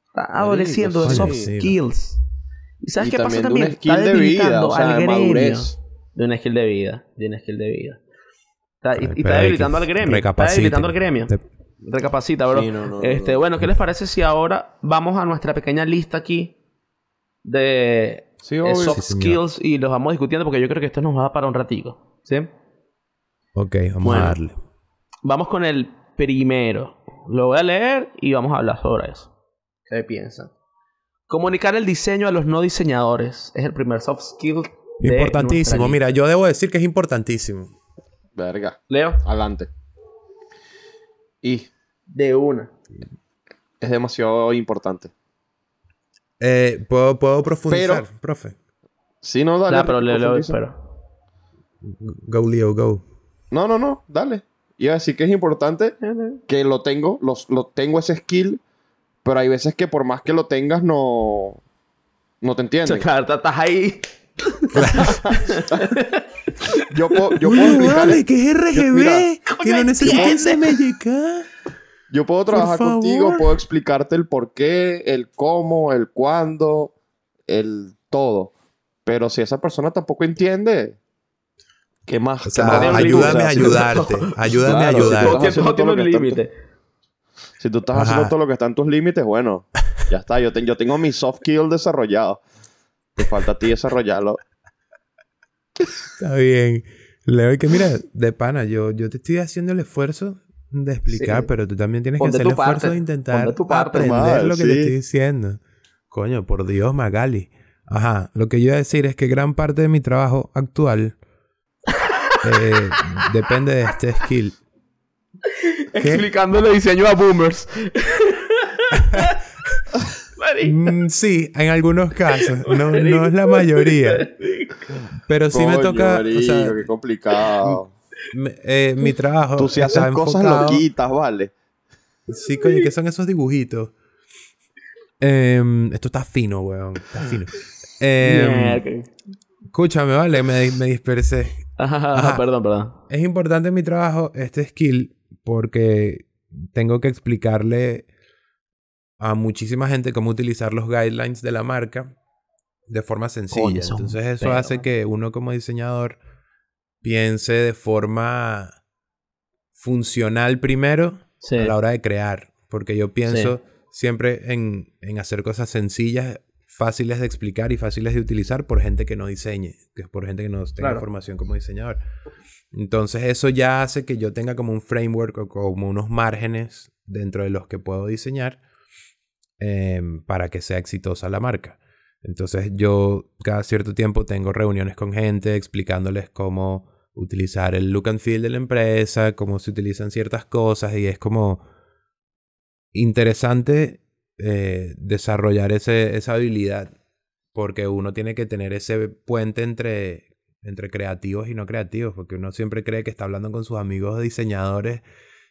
Está adoleciendo de soft Sí, skills. ¿Y sabes Y qué pasa también de también? un skill Está de vida, debilitando o sea, al de gremio. madurez. De un skill de vida. De skill de vida. Está, y, está debilitando al gremio. Está debilitando al gremio. Te- Recapacita, bro. Sí, no, no, no, este, no. bueno, ¿qué les parece si ahora vamos a nuestra pequeña lista aquí de Sí, eh, obvio. soft Sí, skills y los vamos discutiendo porque yo creo que esto nos va para un ratico. ¿Sí? Ok, vamos Bueno. a darle. Vamos con el primero. Lo voy a leer y vamos a hablar sobre eso. ¿Qué piensan? Comunicar el diseño a los no diseñadores es el primer soft skill. de Importantísimo. Mira, yo debo decir que es importantísimo. Verga. Leo, Adelante. Y de una. es demasiado importante. Eh, ¿puedo, puedo profundizar, Pero- profe? Sí, no, dale. Nah, pero Leo, pero. Go, Leo, go. No, no, no, dale. Iba a decir que es importante que lo tengo, los, lo tengo ese skill, pero hay veces que por más que lo tengas no, no te entienden. Claro, estás ahí. Yo puedo, yo puedo Uy, vale, que es RGB. Yo- mira, que necesito entiende. CMYK. Yo puedo trabajar contigo, puedo explicarte el por qué, el cómo, el cuándo, el todo. Pero si esa persona tampoco entiende, ¿qué más? Ayúdame a ayudarte. Ayúdame a Claro, si ayudarte. tú Todo un límite. Si tú estás Ajá. haciendo todo lo que está en tus límites, bueno, ya está. Yo, te- yo tengo mi soft skill desarrollado. Te falta a ti desarrollarlo. Está bien. Leo, y que mira, de pana, yo, yo te estoy haciendo el esfuerzo de explicar, Sí. pero tú también tienes que hacer el esfuerzo parte. de intentar parte, aprender lo que sí. te estoy diciendo. Coño, por Dios, Magali. Ajá, lo que yo iba a decir es que gran parte de mi trabajo actual eh, depende de este skill. Explicándole diseño a boomers. Mm, sí, en algunos casos. No, no es la mayoría. Pero sí me toca. marico, o sea, qué complicado. me- eh, mi trabajo. Tú sí está haces cosas enfocado- loquitas, ¿vale? Sí, coño, ¿qué son esos dibujitos? Em, esto está fino, weón. Está fino. Em, escúchame, vale, me, me dispersé. Ajá, Ajá. perdón, perdón. Es importante en mi trabajo este skill porque tengo que explicarle a muchísima gente cómo utilizar los guidelines de la marca de forma sencilla. Coño, Entonces eso hace que uno como diseñador piense de forma funcional primero Sí. a la hora de crear. Porque yo pienso siempre en, en hacer cosas sencillas, fáciles de explicar y fáciles de utilizar por gente que no diseñe, que es por gente que no tenga Claro. formación como diseñador. Entonces eso ya hace que yo tenga como un framework o como unos márgenes dentro de los que puedo diseñar em, para que sea exitosa la marca. Entonces yo cada cierto tiempo tengo reuniones con gente explicándoles cómo utilizar el look and feel de la empresa, cómo se utilizan ciertas cosas y es como interesante eh, desarrollar ese, esa habilidad porque uno tiene que tener ese puente entre, entre creativos y no creativos porque uno siempre cree que está hablando con sus amigos diseñadores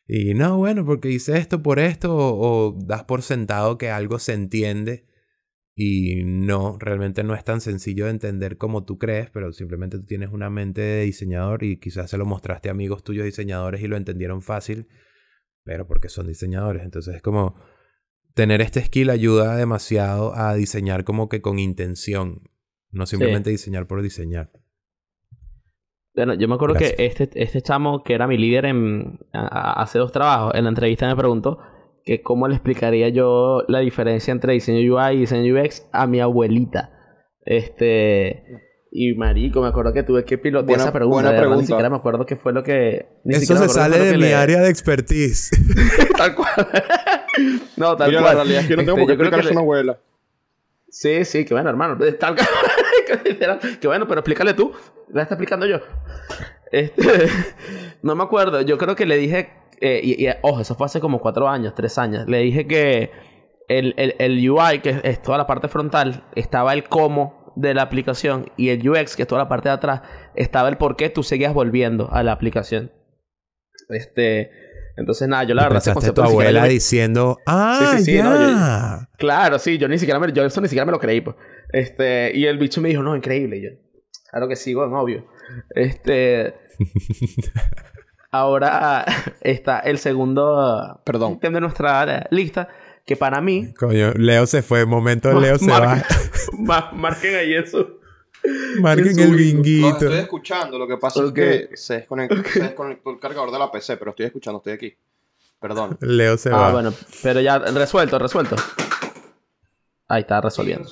y no, bueno, porque hice esto por esto o, o das por sentado que algo se entiende y no, realmente no es tan sencillo de entender como tú crees, pero simplemente tú tienes una mente de diseñador y quizás se lo mostraste a amigos tuyos diseñadores y lo entendieron fácil, pero porque son diseñadores. Entonces es como tener este skill ayuda demasiado a diseñar como que con intención, no simplemente diseñar por diseñar. Bueno, yo me acuerdo Gracias. que este, este chamo, que era mi líder en a- a- hace dos trabajos, en la entrevista me preguntó que cómo le explicaría yo la diferencia entre diseño UI y diseño UX a mi abuelita. Este. Y marico, me acuerdo que tuve que pilotear Buena- esa pregunta. buena verdad, Ni pregunta. siquiera me acuerdo qué fue lo que. ni Eso se qué sale de mi le- área de expertise. tal cual. no, tal Mira, cual. la realidad es que yo no tengo Este, por qué explicar eso a le- una abuela. Sí, sí, que bueno, hermano. Tal que bueno, pero explícale tú. La está explicando yo. Este, no me acuerdo. Yo creo que le dije. eh, y, y, ojo, eso fue hace como cuatro años, tres años. Le dije que el, el, el UI, que es toda la parte frontal, estaba el cómo de la aplicación. Y el UX, que es toda la parte de atrás, estaba el por qué tú seguías volviendo a la aplicación. Este. Entonces, nada, yo la verdad Pensaste tu concepto ni siquiera abuela yo me- diciendo, ah, sí, sí, no, ya. Claro, sí, yo ni siquiera me, yo eso ni siquiera me lo creí, pues. Este, y el bicho me dijo, no, increíble. Y yo, claro que sí, bueno, obvio. Este. ahora está el segundo Perdón. ítem de nuestra lista, que para mí. Coño, Leo se fue. Momento, Leo se va. Marquen ahí eso. Marquen en el Los binguito. estoy escuchando. Lo que pasa es que se desconectó, se desconectó el cargador de la PC, pero estoy escuchando, estoy aquí. Perdón. Leo se Ah, va. bueno, pero ya resuelto, resuelto. Ahí está resolviendo.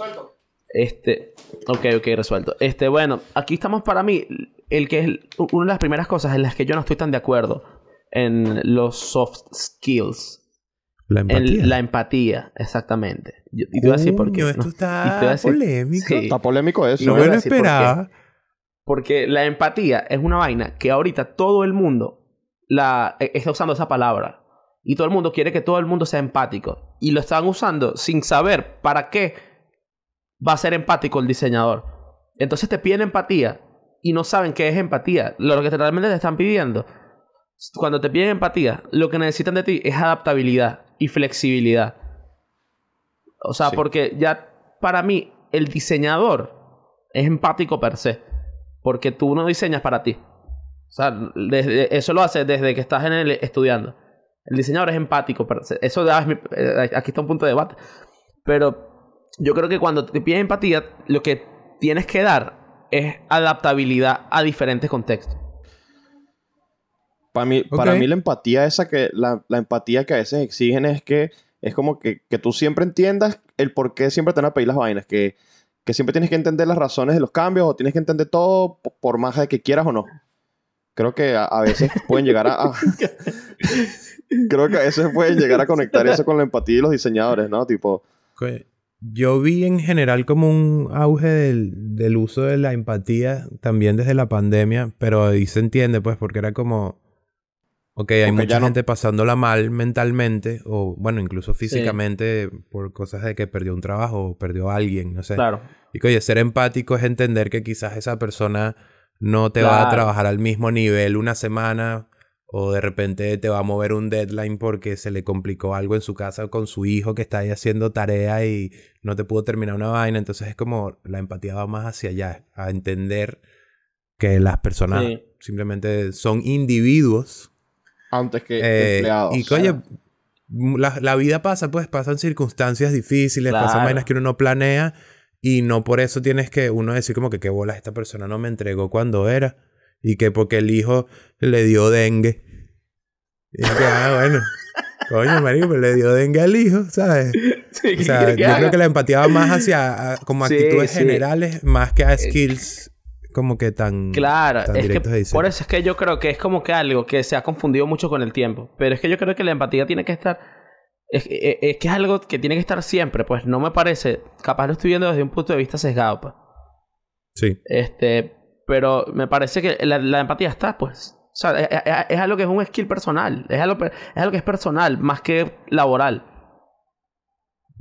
Este, ok, ok, resuelto. Este, bueno, aquí estamos para mí, el que es una de las primeras cosas en las que yo no estoy tan de acuerdo en los soft skills. La empatía. En la empatía, exactamente. Yo- y te voy a decir por qué. Esto está decir- polémico. Sí. Está polémico eso. No me lo por esperaba. Porque la empatía es una vaina que ahorita todo el mundo la, eh, está usando esa palabra. Y todo el mundo quiere que todo el mundo sea empático. Y lo están usando sin saber para qué va a ser empático el diseñador. Entonces te piden empatía y no saben qué es empatía. Lo que realmente te están pidiendo, cuando te piden empatía, lo que necesitan de ti es adaptabilidad y flexibilidad. O sea, Sí. porque ya para mí el diseñador es empático per se. Porque tú no diseñas para ti. O sea, desde- eso lo haces desde que estás en el estudiando. El diseñador es empático per se. Eso ya es mi- eh, aquí está un punto de debate. Pero yo creo que cuando te piden empatía, lo que tienes que dar es adaptabilidad a diferentes contextos. Para mí, Ok. para mí la empatía esa que, la, la empatía que a veces exigen es que es como que, que tú siempre entiendas el por qué siempre te van a pedir las vainas, que, que siempre tienes que entender las razones de los cambios o tienes que entender todo po- por más de que quieras o no. Creo que a, a veces pueden llegar a, a- Creo que a veces pueden llegar a conectar eso con la empatía de los diseñadores, ¿no? Tipo, Yo vi en general como un auge del, del uso de la empatía también desde la pandemia, pero ahí se entiende pues porque era como Ok, hay Porque mucha no- gente pasándola mal mentalmente o, bueno, incluso físicamente por cosas de que perdió un trabajo o perdió a alguien, no sé. Claro. Y que, oye, ser empático es entender que quizás esa persona no te va a trabajar al mismo nivel una semana o de repente te va a mover un deadline porque se le complicó algo en su casa con su hijo que está ahí haciendo tarea y no te pudo terminar una vaina. Entonces es como la empatía va más hacia allá, a entender que las personas Sí. simplemente son individuos Antes que eh, empleados. y que, oye, la, la vida pasa, pues pasan circunstancias difíciles, pasan Claro. vainas que uno no planea y no por eso tienes que uno decir como que qué bola esta persona no me entregó cuando era y que porque el hijo le dio dengue. Y es que, ah, bueno, coño, marico, pues le dio dengue al hijo, ¿sabes? Sí, O ¿qué sea, yo haga? creo que la empatía va más hacia a- como Sí, actitudes sí. generales más que a skills como que tan... Claro, tan es que directos por eso es que yo creo que es como que algo que se ha confundido mucho con el tiempo. Pero es que yo creo que la empatía tiene que estar. Es, es- es que es algo que tiene que estar siempre, pues no me parece. Capaz lo estoy viendo desde un punto de vista sesgado, pues. Sí. Este, pero me parece que la, la empatía está, pues. O sea, es, es- algo que es un skill personal. Es algo, es algo que es personal, más que laboral.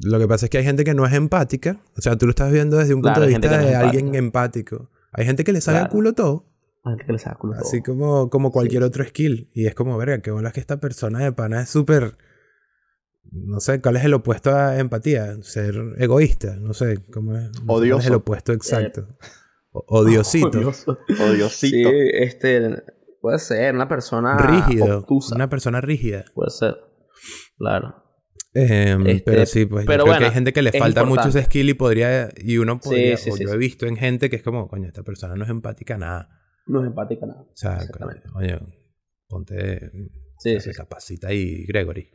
Lo que pasa es que hay gente que no es empática. O sea, tú lo estás viendo desde un Claro, punto de vista de alguien empático. Hay gente que le sale al Claro. culo todo. Hay gente que le saca culo todo. Así como, como cualquier otro skill. Y es como, verga, qué bolas que esta persona de pana es súper... No sé, ¿cuál es el opuesto a empatía? Ser egoísta. No sé, ¿cómo es? ¿Cuál es el Odioso. opuesto exacto? O- Odiosito. Odioso. Odiosito. Sí, este. Puede ser una persona. rígido. obtusa. Una persona rígida. Puede ser. Claro. Em, Este, pero sí, pues pero yo creo que hay gente que le falta mucho importante. ese skill y podría... Y uno podría... sí, o sí, yo he visto en gente que es como, coño, esta persona no es empática nada. No es empática nada. O sea, coño, ponte... Recapacita ahí, Gregory.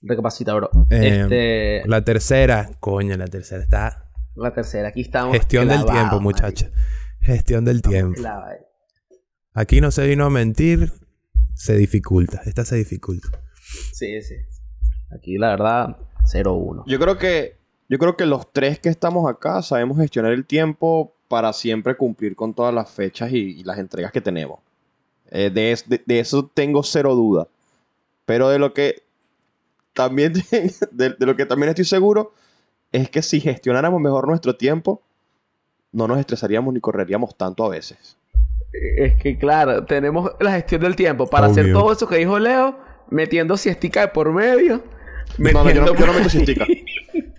Recapacita, bro. Eh, este. La... La tercera, coño, la tercera está... tercera, aquí estamos. Gestión del tiempo, muchacha. Gestión del Estamos tiempo. Aquí no se vino a mentir, se dificulta. Esta se dificulta. Sí, sí. Aquí, la verdad, 0-1. Yo creo que yo creo que los tres que estamos acá sabemos gestionar el tiempo para siempre cumplir con todas las fechas y, y las entregas que tenemos. Eh, de, es- de- de eso tengo cero duda. Pero de lo que también de, de lo que también estoy seguro es que si gestionáramos mejor nuestro tiempo, no nos estresaríamos ni correríamos tanto a veces. Es que, claro, tenemos la gestión del tiempo para hacer todo eso que dijo Leo, metiendo siestica de por medio. No, no, yo no, yo meto ahí siestica.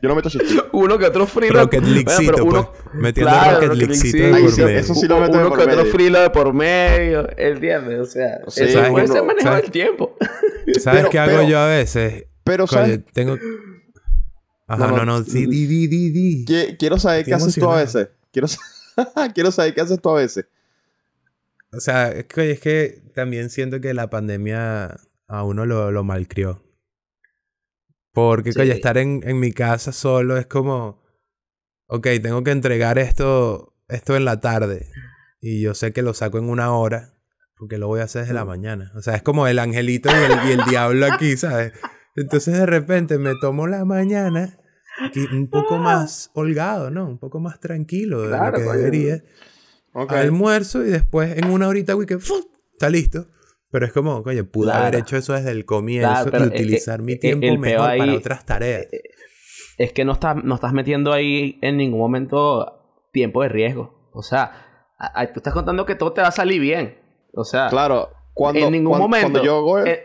Yo no meto siestica. Uno que otro frilo. Rocket Leaguecito, uno- pues. Metiendo Claro, Rocket Rocket Leaguecito League, de por Eso- medio. eso sí lo meto de uno por que otro medio. frilo de por medio. ¿Entiendes? O sea, Sí, eso puede ser manejo del tiempo. ¿Sabes Pero- qué hago pero- yo a veces? Pero, Coño, ¿sabes? tengo... Ajá, No, no, no, sí, di, di, di, di. Qui- Quiero saber qué haces tú a veces. Quiero, Quiero saber qué haces tú a veces. O sea, es que, es que también siento que la pandemia a uno lo, lo malcrió. Porque, Sí. coño, estar en, en mi casa solo es como... Ok, tengo que entregar esto, esto en la tarde. Y yo sé que lo saco en una hora. Porque lo voy a hacer desde la mañana. O sea, es como el angelito y el, y el diablo aquí, ¿sabes? Entonces de repente me tomo la mañana un poco más holgado, ¿no? Un poco más tranquilo de Claro, lo que debería almuerzo y después en una horita, güey, que está listo. Pero es como, oye, pude Claro. haber hecho eso desde el comienzo Claro, y eh, utilizar eh, mi eh, tiempo el peo mejor para otras tareas. Es que no estás, no estás metiendo ahí en ningún momento tiempo de riesgo. O sea, a- a- tú estás contando que todo te va a salir bien. O sea, Claro, cuando, en ningún momento. cuando yo hago, eh,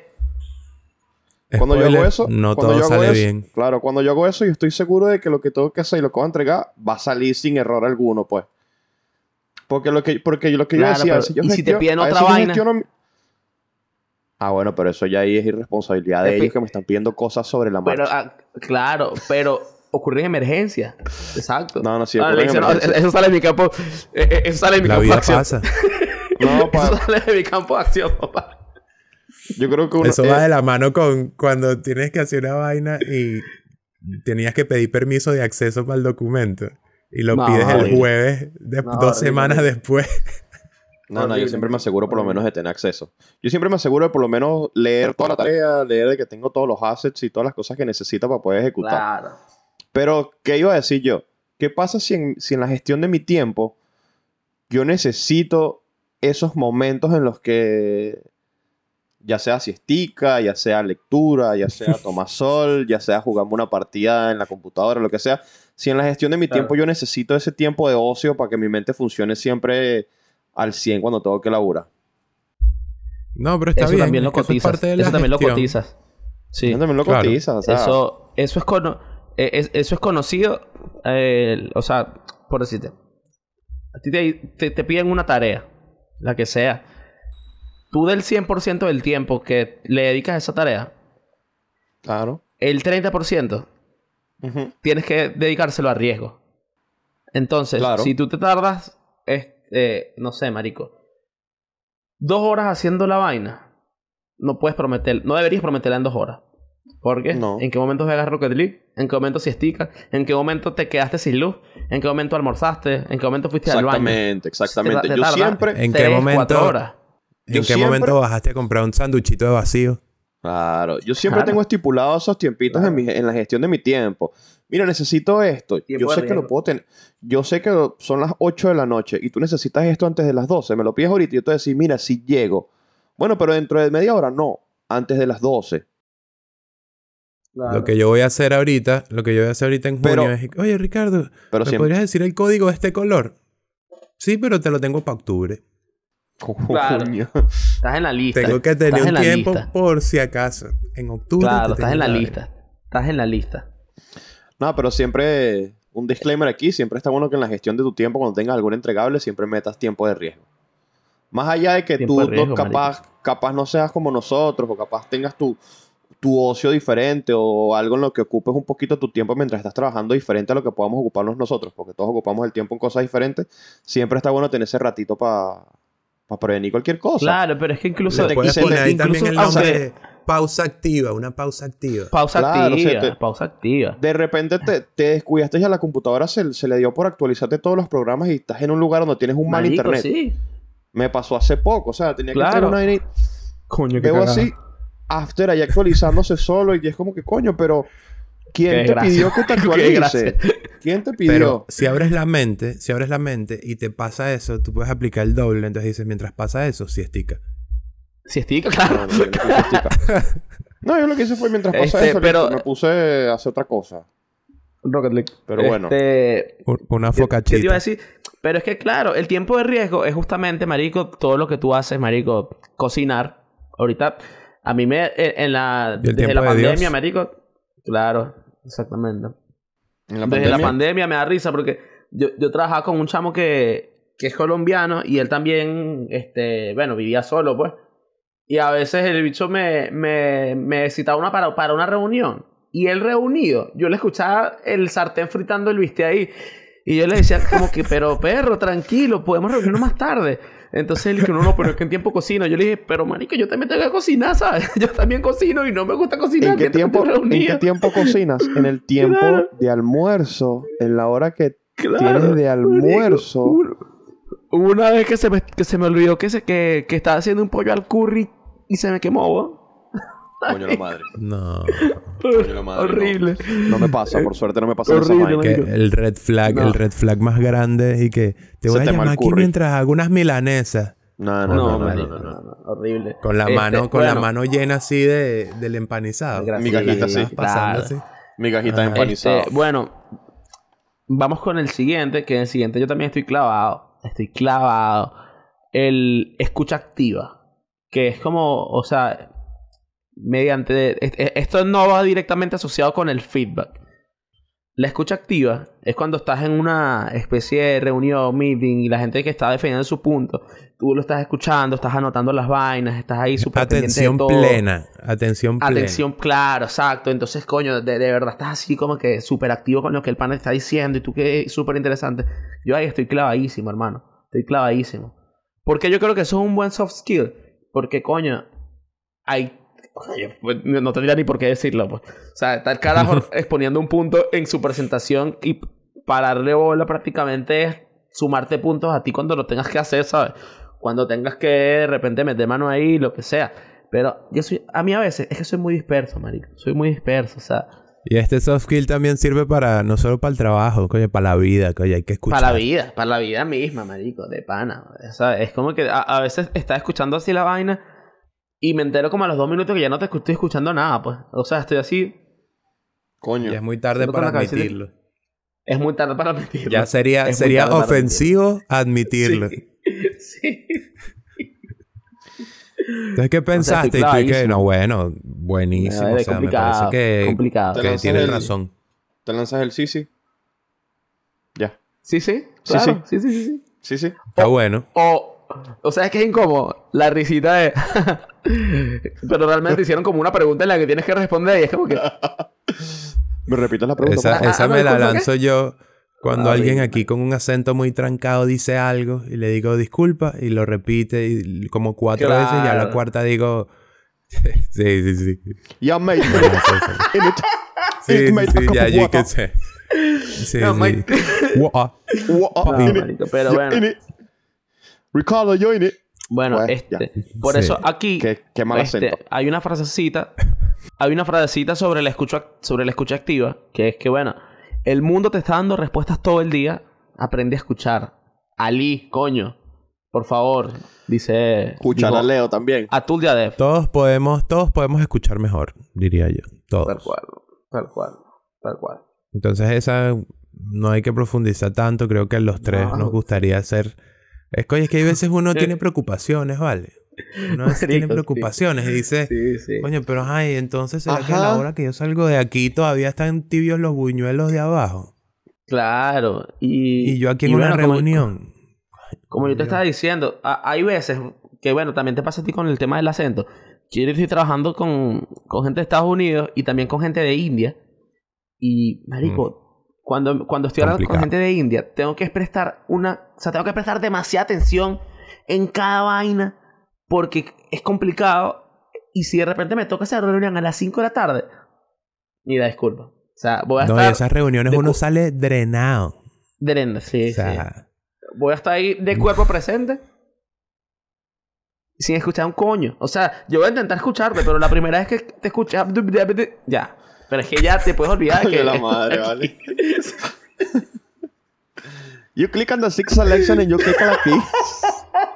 cuando yo hago eso, no cuando todo yo hago sale eso- bien. Claro, cuando yo hago eso, yo estoy seguro de que lo que tengo que hacer y lo que voy a entregar va a salir sin error alguno, pues. Porque lo que, porque lo que yo decía, pero si yo ¿y si te piden otra yo vaina? gestiono Ah, bueno, pero eso ya ahí es irresponsabilidad de ellos que me están pidiendo cosas sobre la pero, marcha. ah, claro, pero ocurren emergencias. Exacto. No, no, sí, Ah, ocurren dicen, no, eso sale de mi campo. eh, eh, Eso sale de mi La campo de vida acción. pasa. No, pa- Eso sale de mi campo de acción, papá. yo creo que uno, Eso eh, va de la mano con cuando tienes que hacer una vaina y tenías que pedir permiso de acceso para el documento. Y lo No, pides el jueves, de- No, dos semanas después. No, no, yo siempre me aseguro por lo menos de tener acceso. Yo siempre me aseguro de por lo menos leer toda la tarea, leer de que tengo todos los assets y todas las cosas que necesito para poder ejecutar. Claro. Pero, ¿qué iba a decir yo? ¿Qué pasa si en, si en la gestión de mi tiempo yo necesito esos momentos en los que Ya sea siestica, ya sea lectura, ya sea tomar sol, ya sea jugarme una partida en la computadora, lo que sea. Si en la gestión de mi Claro. tiempo yo necesito ese tiempo de ocio para que mi mente funcione siempre al 100 cuando tengo que laburar. No, pero está Eso bien. también lo es que eso es cotizas. parte de Eso también lo cotizas. Sí. Yo también lo Claro. cotizas, o sea, Eso, eso es, cono- eh, es- eso es conocido, eh, o sea, por decirte, a ti te, te- te piden una tarea, la que sea. Tú del 100% del tiempo que le dedicas a esa tarea, claro. el 30% Ujú. tienes que dedicárselo a riesgo. Entonces, Claro. si tú te tardas, este, no sé, marico, dos horas haciendo la vaina, no puedes prometer, no deberías prometerla en dos horas. ¿Por qué? No. ¿En qué momento juegas Rocket League? ¿En qué momento siestica? ¿En qué momento te quedaste sin luz? ¿En qué momento almorzaste? ¿En qué momento fuiste al baño? Exactamente, exactamente. Te- te Yo siempre... ¿En qué momento- cuatro horas. ¿En qué momento bajaste a comprar un sanduchito de vacío? Claro, yo siempre Claro. tengo estipulados esos tiempitos en, mi- en la gestión de mi tiempo. Mira, necesito esto. Yo sé que lo puedo tener. Yo sé que lo- son las 8 de la noche y tú necesitas esto antes de las 12. Me lo pides ahorita y yo te voy a decir, mira, si llego. Bueno, pero dentro de media hora no. Antes de las 12. Lo que yo voy a hacer ahorita, lo que yo voy a hacer ahorita en junio Pero- es, oye Ricardo, Pero ¿me siempre. podrías decir el código de este color? Sí, pero te lo tengo para octubre. Claro. Estás en la lista. Tengo que tener en un tiempo lista. por si acaso. En octubre. Claro, te estás en la lista. Estás en la lista. No, pero siempre. Un disclaimer aquí: siempre está bueno que en la gestión de tu tiempo, cuando tengas algún entregable, siempre metas tiempo de riesgo. Más allá de que Tiempo tú de riesgo, no, capaz, capaz no seas como nosotros, o capaz tengas tu, tu ocio diferente, o algo en lo que ocupes un poquito tu tiempo mientras estás trabajando diferente a lo que podamos ocuparnos nosotros, porque todos ocupamos el tiempo en cosas diferentes, siempre está bueno tener ese ratito para prevenir cualquier cosa. Claro, pero es que incluso... Le puedes poner ahí incluso- también el ah, nombre o sea, de pausa activa, una pausa activa. Pausa Claro, o sea, activa, te- pausa activa. De repente te, te descuidaste y a la computadora se, se le dio por actualizarte todos los programas y estás en un lugar donde tienes un mal internet. sí. Me pasó hace poco, o sea, tenía que Claro. tener una vaina Coño, veo así, After ahí actualizándose solo y es como que coño, pero ¿quién te gracia. pidió que te actualice? ¿Quién te pidió? Pero si abres la mente, si abres la mente y te pasa eso, tú puedes aplicar el doble. Entonces dices, mientras pasa eso, siestica. Si estica, claro. No, no, yo no lo que hice fue mientras pasa Este, eso, pero- me puse a hacer otra cosa. Rocket League. Pero bueno. Este, Una ¿Qué- ¿Qué te iba a focachita. decir? Pero es que, claro, el tiempo de riesgo es justamente, marico, todo lo que tú haces, marico, cocinar. Ahorita, a mí me... En, la... Desde la de pandemia, Dios. marico... Claro, exactamente. En la Desde pandemia. la pandemia me da risa porque yo, yo trabajaba con un chamo que, que es colombiano y él también, este, bueno, vivía solo, pues. Y a veces el bicho me, me, me citaba una para, para una reunión. Y él reunido, yo le escuchaba el sartén fritando el bistec ahí. Y yo le decía como que, pero perro, tranquilo, podemos reunirnos más tarde. Entonces él dijo, no, no, pero es que en tiempo cocino. Yo le dije, pero marico, yo también tengo que cocinar, ¿sabes? Yo también cocino y no me gusta cocinar. ¿En qué, tiempo, ¿En qué tiempo cocinas? En el tiempo Claro. de almuerzo, en la hora que Claro, tienes de almuerzo. marico. Una vez que se me, que se me olvidó que, se, que, que estaba haciendo un pollo al curry y se me quemó, ¿no? Coño la madre. No. Coño la madre, Horrible. No me pasa, por suerte no me pasa esa Horrible. Que marico. el red flag, No. el red flag más grande y que te Se voy a te llamar aquí mientras hago unas milanesas. No, no, No, no, horrible. Con la Este, mano, con la mano llena así de, del empanizado. Mi cajita, Y sí. vas pasando así. Mi cajita Ajá. empanizada. Este, bueno, vamos con el siguiente, que en el siguiente yo también estoy clavado. Estoy clavado. El escucha activa. Que es como, o sea, mediante... es- es- Esto no va directamente asociado con el feedback. La escucha activa es cuando estás en una especie de reunión, meeting, y la gente que está defendiendo su punto, tú lo estás escuchando, estás anotando las vainas, estás ahí súper de Atención todo. plena. Atención plena. Atención, claro, exacto. Entonces, coño, de, de verdad estás así como que súper activo con lo que el pan está diciendo y tú que súper interesante. Yo ahí estoy clavadísimo, hermano. Estoy clavadísimo. Porque yo creo que eso es un buen soft skill. Porque, coño, hay... Oye, pues, no tendría ni por qué decirlo, pues. O sea, está el carajo exponiendo un punto en su presentación y pararle bola prácticamente es sumarte puntos a ti cuando lo tengas que hacer, ¿sabes? Cuando tengas que de repente meter mano ahí, lo que sea. Pero yo soy, a mí a veces es que soy muy disperso, marico. Soy muy disperso, o sea, Y este soft skill también sirve para, no solo para el trabajo, coño, para la vida, coño, hay que escuchar. para la vida, para la vida misma, marico, de pana. O sea, es como que a, a veces estás escuchando así la vaina Y me entero como a los dos minutos que ya no te estoy escuchando nada, pues. O sea, estoy así. Coño. Ya es muy tarde para cabeza de- admitirlo. Es muy tarde para admitirlo. Ya sería, Es sería ofensivo admitirlo. Sí. sí. Entonces, ¿qué pensaste? y tú y que, clavadísimo. no, bueno, buenísimo. O es sea, me complicado, parece que, complicado. Te que lanzas tienes el- razón. ¿Te lanzas el Sisi? Ya. Sí, sí. Sí, Claro. Sí, sí, sí. sí. Sí, sí. Está bueno. O, o sea, es que es incómodo. La risita de. Pero realmente hicieron como una pregunta en la que tienes que responder y es como que. ¿Me repites la pregunta? Esa, ah, me la ¿qué? lanzo yo cuando Ah, alguien bien. aquí con un acento muy trancado dice algo y le digo disculpa y lo repite y como cuatro veces y a la cuarta digo... sí, sí, sí. Mate. Bueno, sí, sí. Ya yo que sé. Sí, sí. Pero bueno. Ricardo, yo in it. Bueno, Bueno, este. Por Sí. eso aquí. Qué, qué mal este, acento. hay una frasecita. Hay una frasecita sobre la escucha, sobre la escucha activa. Que es que, bueno, el mundo te está dando respuestas todo el día. Aprende a escuchar. Ali, coño. Por favor. Dice. Escuchar a Leo también. Atul Yadev. Todos podemos, todos podemos escuchar mejor, diría yo. Tal Todos. cual. Tal cual. Tal cual. Entonces esa no hay que profundizar tanto. Creo que a los tres No. nos gustaría hacer... Es que, es que hay veces uno tiene preocupaciones, ¿vale? Uno tiene Marico, sí. preocupaciones y dice... Sí, sí. Coño, pero ay, entonces ¿será que a la hora que yo salgo de aquí todavía están tibios los buñuelos de abajo? Claro. Y, Y yo aquí en una bueno, reunión. Como yo te estaba diciendo, a- hay veces que, bueno, también te pasa a ti con el tema del acento. Yo estoy trabajando con, con gente de Estados Unidos y también con gente de India. Y, marico, cuando, cuando estoy hablando con gente de India, tengo que prestar una... O sea, tengo que prestar demasiada atención en cada vaina porque es complicado. Y si de repente me toca hacer reunión a las 5 de la tarde, ni da disculpa. O sea, voy a No, y estar... esas reuniones uno sale drenado. de- sí, O sea, sí. Voy a estar ahí de cuerpo presente. Sin escuchar un coño. O sea, yo voy a intentar escucharte, pero la primera vez que te escuché. Ya. Pero es que ya te puedes olvidar que. Coño, la madre, vale. You click on the six selection and you click on aquí.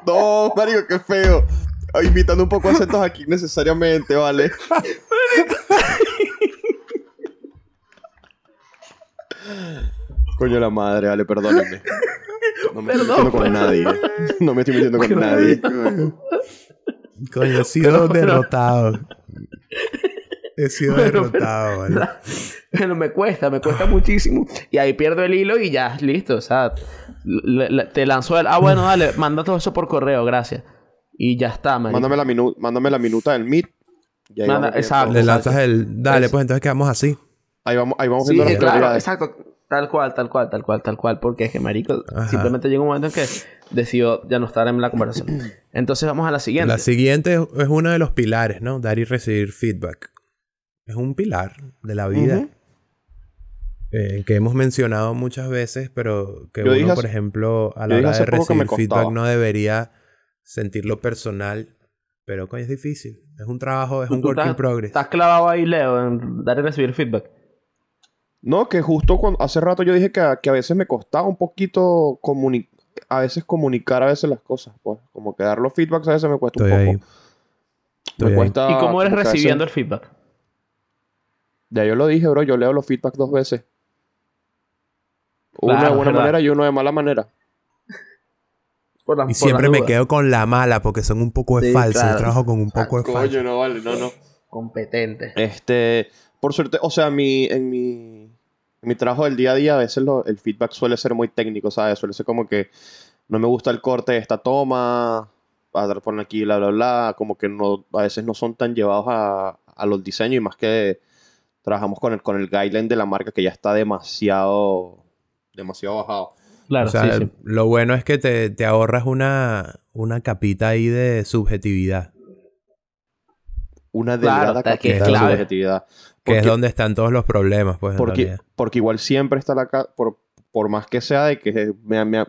No, marico, qué feo. Ay, Imitando un poco acentos aquí necesariamente, vale. Coño la madre, vale, perdónenme. No me estoy metiendo con perdón. nadie. No me estoy metiendo con nadie. coño, he sido Pero- pero- derrotado. He sido Pero- derrotado, ¿vale? Pero me cuesta, me cuesta muchísimo. Y ahí pierdo el hilo y ya, listo. O sea, le- le- te lanzo el. Ah, bueno, dale, manda todo eso por correo, gracias. Y ya está, marico. Mándame la, minu mándame la minuta del meet. Y ahí Manda- exacto. Le lanzas el... Dale, Es- pues entonces quedamos así. Ahí vamos, ahí vamos Sí, viendo las claro, prioridades. exacto. Tal cual, tal cual, tal cual, tal cual. Porque es que, marico, Ajá. simplemente llega un momento en que decido ya no estar en la conversación. Entonces vamos a la siguiente. La siguiente es uno de los pilares, ¿no? Dar y recibir feedback. Es un pilar de la vida. Eh, que hemos mencionado muchas veces, pero que Yo uno, dije por ejemplo, a la hora de recibir feedback no debería sentirlo personal. Pero coño, es difícil. Es un trabajo, es un work in progress. Estás clavado ahí, Leo, en dar y recibir feedback. No, que justo cuando, hace rato yo dije que a, que a veces me costaba un poquito comuni- a veces comunicar a veces las cosas, pues. Como que dar los feedbacks a veces me cuesta Estoy un ahí. poco. Me ahí. cuesta. ¿Y cómo eres veces- recibiendo el feedback? Ya yo lo dije, bro, yo leo los feedbacks dos veces. Uno Claro, de buena verdad. manera y uno de mala manera. Por Y por siempre me quedo con la mala porque son un poco de Sí, falso. Yo trabajo con un poco de falso. no vale, no, no. Competente. Este, por suerte, o sea, mi, en mi, en mi trabajo del día a día, a veces lo- el feedback suele ser muy técnico, ¿sabes? Suele ser como que no me gusta el corte de esta toma, a dar por aquí, bla, bla, bla, como que no, a veces no son tan llevados a, a los diseños y más que trabajamos con el, con el guideline de la marca que ya está demasiado, demasiado bajado. Claro, o sea, sí, sí. lo bueno es que te, te ahorras una, una capita ahí de subjetividad. Una Claro, delgada está- que es capita de subjetividad. Que es donde están todos los problemas, pues, en Porque, realidad. porque igual siempre está la capa, por, por más que sea de que me, me,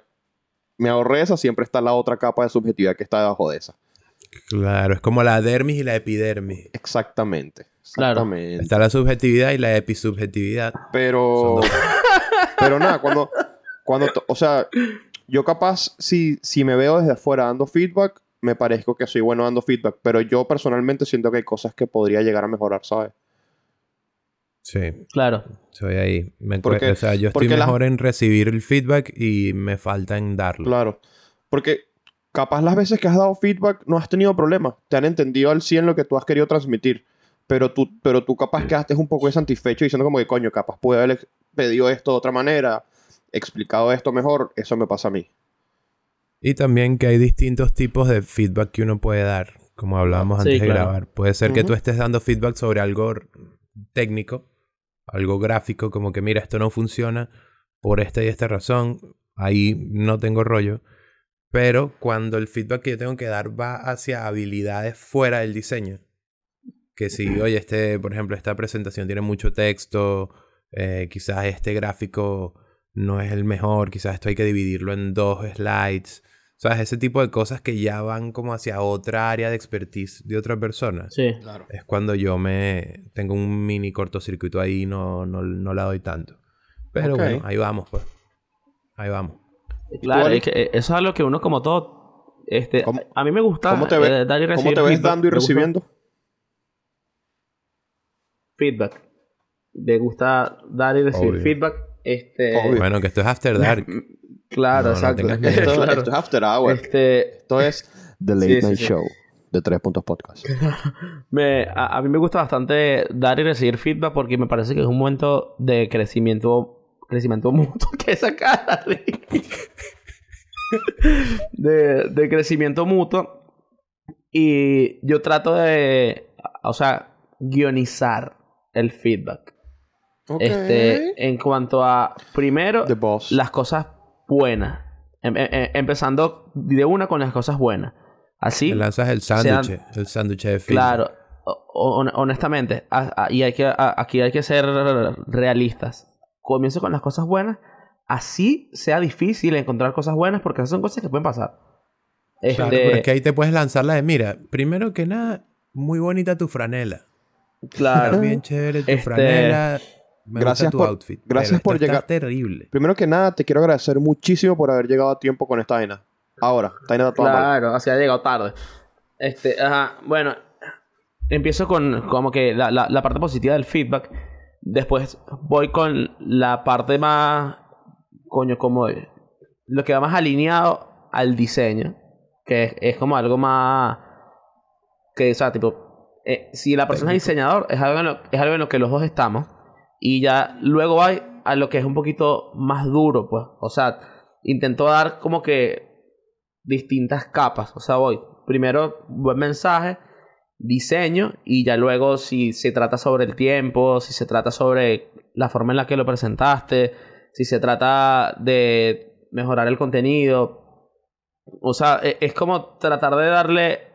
me ahorré esa, siempre está la otra capa de subjetividad que está debajo de esa. Claro, es como la dermis y la epidermis. Exactamente. Claro. Está la subjetividad y la episubjetividad. Pero, pero nada, cuando, cuando, o sea, yo capaz, si, si me veo desde afuera dando feedback, me parezco que soy bueno dando feedback, pero yo personalmente siento que hay cosas que podría llegar a mejorar, ¿sabes? Sí, Claro. soy ahí. Me Porque- o sea, yo estoy mejor en recibir el feedback y me falta en darlo. Claro. Porque capaz las veces que has dado feedback no has tenido problemas. Te han entendido al 100 lo que tú has querido transmitir. Pero tú, pero tú capaz quedaste un poco desatisfecho diciendo como que, coño, capaz pude haber pedido esto de otra manera, explicado esto mejor. Eso me pasa a mí. Y también que hay distintos tipos de feedback que uno puede dar, como hablábamos Sí, antes de claro. grabar. Puede ser que tú estés dando feedback sobre algo técnico, algo gráfico, como que mira, esto no funciona por esta y esta razón, ahí no tengo rollo. Pero cuando el feedback que yo tengo que dar va hacia habilidades fuera del diseño, que si, oye, este, por ejemplo, esta presentación tiene mucho texto, eh, quizás este gráfico no es el mejor, quizás esto hay que dividirlo en dos slides. ¿Sabes? Ese tipo de cosas que ya van como hacia otra área de expertise de otra persona. Sí. Claro. Es cuando yo me tengo un mini cortocircuito ahí y no, no, no la doy tanto. Pero Ok. bueno, ahí vamos, pues. Ahí vamos. Claro, es que eh, eso es algo que uno como todo... Este, ¿Cómo- a mí me gusta cómo te ve- eh, dar y ¿Cómo recibir te ves dando y recibiendo? Feedback. Me gusta dar y recibir Obvio. feedback. Este, Obvio. Bueno, que esto es After Dark. Claro, No, exacto. Esto, Claro. esto es After Hour. Este, Esto es The Late sí, Night sí. Show de Tres Puntos Podcast. me, a, a mí me gusta bastante dar y recibir feedback porque me parece que es un momento de crecimiento crecimiento mutuo que esa cara de, de crecimiento mutuo y yo trato de o sea guionizar el feedback este en cuanto a primero The Boss. las cosas buenas Em- em- em- empezando de una con las cosas buenas así Te lanzas el sándwich, el sándwich de feedback. Claro, hon- honestamente, a- a- y hay que, a- aquí hay que ser realistas. Comienzo con las cosas buenas, así sea difícil encontrar cosas buenas, porque esas son cosas que pueden pasar. Claro, Este, pero es que ahí te puedes lanzar la de, mira, primero que nada, muy bonita tu franela. Claro. Está bien chévere tu Este, franela. Me gracias gusta tu por- outfit. gracias pero por esto está llegar. terrible. Primero que nada, te quiero agradecer muchísimo por haber llegado a tiempo con esta vaina. Ahora, esta vaina está toda mal. Claro, así ha llegado tarde. Este, ajá, bueno, empiezo con como que la, la, la parte positiva del feedback. Después voy con la parte más, coño, como lo que va más alineado al diseño. Que es, es como algo más, que, o sea, tipo, eh, si la persona es diseñador, es algo, en lo, es algo en lo que los dos estamos. Y ya luego va a lo que es un poquito más duro, pues. O sea, intento dar como que distintas capas. O sea, voy primero buen mensaje, diseño y ya luego si se trata sobre el tiempo, si se trata sobre la forma en la que lo presentaste, si se trata de mejorar el contenido. O sea, e- es como tratar de darle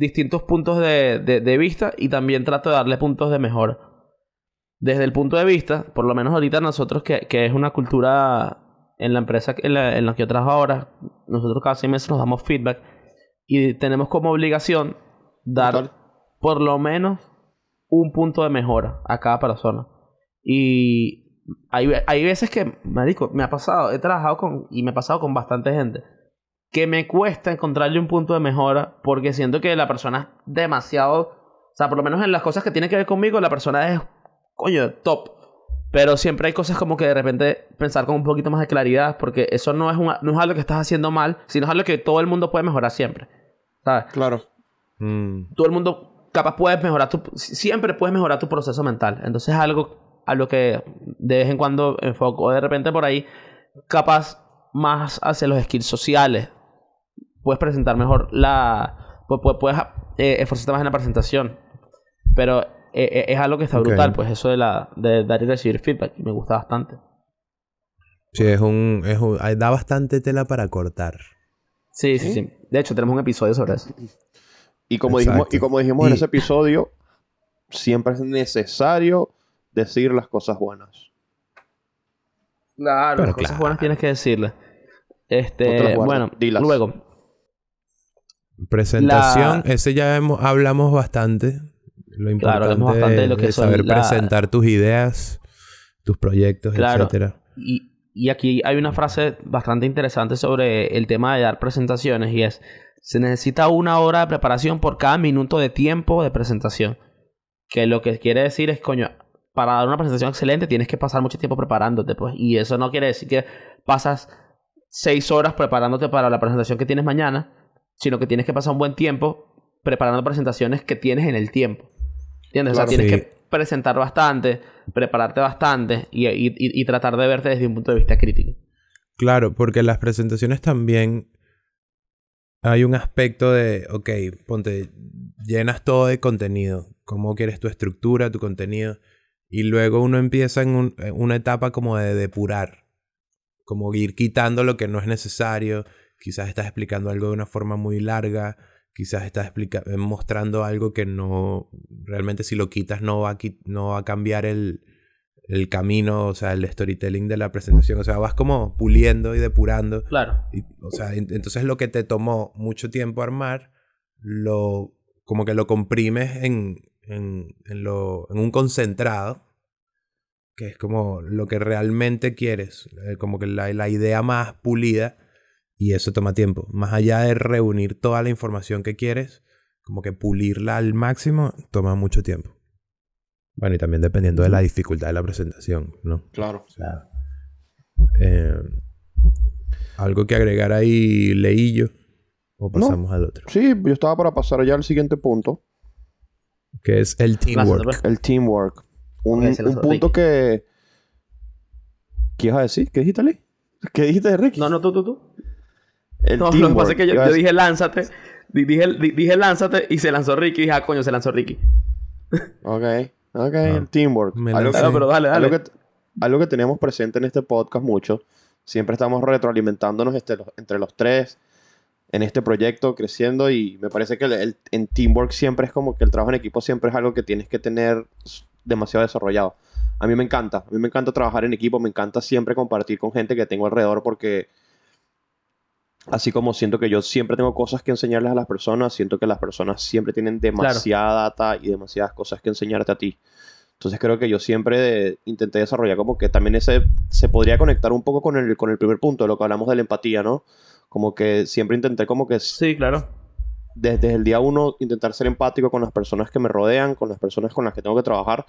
distintos puntos de, de- de vista y también trato de darle puntos de mejora. Desde el punto de vista, por lo menos ahorita nosotros que, que es una cultura en la empresa en la, en la que yo trabajo ahora, nosotros cada seis meses nos damos feedback y tenemos como obligación dar Total. por lo menos un punto de mejora a cada persona. Y hay, hay veces que, marico, me ha pasado, he trabajado con, y me ha pasado con bastante gente, que me cuesta encontrarle un punto de mejora porque siento que la persona es demasiado, o sea, por lo menos en las cosas que tienen que ver conmigo, la persona es, coño, top. Pero siempre hay cosas como que de repente pensar con un poquito más de claridad, porque eso no es, un- no es algo que estás haciendo mal, sino es algo que todo el mundo puede mejorar siempre. ¿Sabes? Claro. Mm, todo el mundo capaz puedes mejorar tu siempre puedes mejorar tu proceso mental entonces es algo a lo que de vez en cuando enfoco de repente por ahí capaz más hacia los skills sociales puedes presentar mejor la pu- pu- puedes eh, esforzarte más en la presentación pero eh, eh, es algo que está brutal pues eso de la de dar y recibir feedback y me gusta bastante sí, es un, es un- Da bastante tela para cortar. sí sí ¿Sí? sí de hecho tenemos un episodio sobre eso Y como dijimos, y como dijimos en ese episodio, siempre es necesario decir las cosas buenas. claro Pero las cosas claro. buenas tienes que decirle No te las este bueno dilas. luego Presentación, La- ese ya hemos- hablamos bastante. Lo importante Claro, hablamos bastante de lo que es saber la- presentar tus ideas, tus proyectos, Claro. etcétera. Y y aquí hay una frase bastante interesante sobre el tema de dar presentaciones y es, se necesita una hora de preparación por cada minuto de tiempo de presentación. Que lo que quiere decir es, coño, para dar una presentación excelente tienes que pasar mucho tiempo preparándote, pues. Y eso no quiere decir que pasas seis horas preparándote para la presentación que tienes mañana, sino que tienes que pasar un buen tiempo preparando presentaciones que tienes en el tiempo. ¿Entiendes? o sea, tienes que presentar bastante, prepararte bastante y, y, tratar de verte desde un punto de vista crítico. Claro, porque las presentaciones también hay un aspecto de, ok, ponte, llenas todo de contenido, cómo quieres tu estructura, tu contenido, y luego uno empieza en, una etapa como de depurar, como ir quitando lo que no es necesario, quizás estás explicando algo de una forma muy larga, quizás estás mostrando algo que no, realmente si lo quitas no va a, no va a cambiar el, el camino, o sea, el storytelling de la presentación. O sea, vas como puliendo y depurando. Claro. o sea, entonces lo que te tomó mucho tiempo armar, lo como que lo comprimes en, en, en, lo, en un concentrado, que es como lo que realmente quieres, eh, como que la, la idea más pulida, y eso toma tiempo. Más allá de reunir toda la información que quieres, como que pulirla al máximo, toma mucho tiempo. Bueno, y también dependiendo de la dificultad de la presentación, ¿no? Claro. O sea, eh, algo que agregar ahí, leí o pasamos al otro. Sí, yo estaba para pasar ya al siguiente punto. Que es el teamwork. El teamwork. Un, punto que... ¿Qué ibas a decir? ¿Qué dijiste, Lee? ¿Qué dijiste de Ricky? No, no, tú, tú, tú. El no, teamwork. lo que pasa es que yo, dije lánzate. Dije, dije lánzate y se lanzó Ricky. Y dije, ah, coño, se lanzó Ricky. ok. Ok, el teamwork. Algo, pero dale, dale. Algo que, algo que tenemos presente en este podcast mucho. Siempre estamos retroalimentándonos este, entre los tres en este proyecto, creciendo. Y me parece que el, en teamwork siempre es como que el trabajo en equipo siempre es algo que tienes que tener demasiado desarrollado. A mí me encanta. A mí me encanta trabajar en equipo. Me encanta siempre compartir con gente que tengo alrededor porque Así como siento que yo siempre tengo cosas que enseñarles a las personas, siento que las personas siempre tienen demasiada data y demasiadas cosas que enseñarte a ti. Entonces creo que yo siempre intenté desarrollar como que también ese se podría conectar un poco con el, con el primer punto, de lo que hablamos de la empatía, ¿no? Como que siempre intenté como que... Sí, claro. Desde, el día uno intentar ser empático con las personas que me rodean, con las personas con las que tengo que trabajar.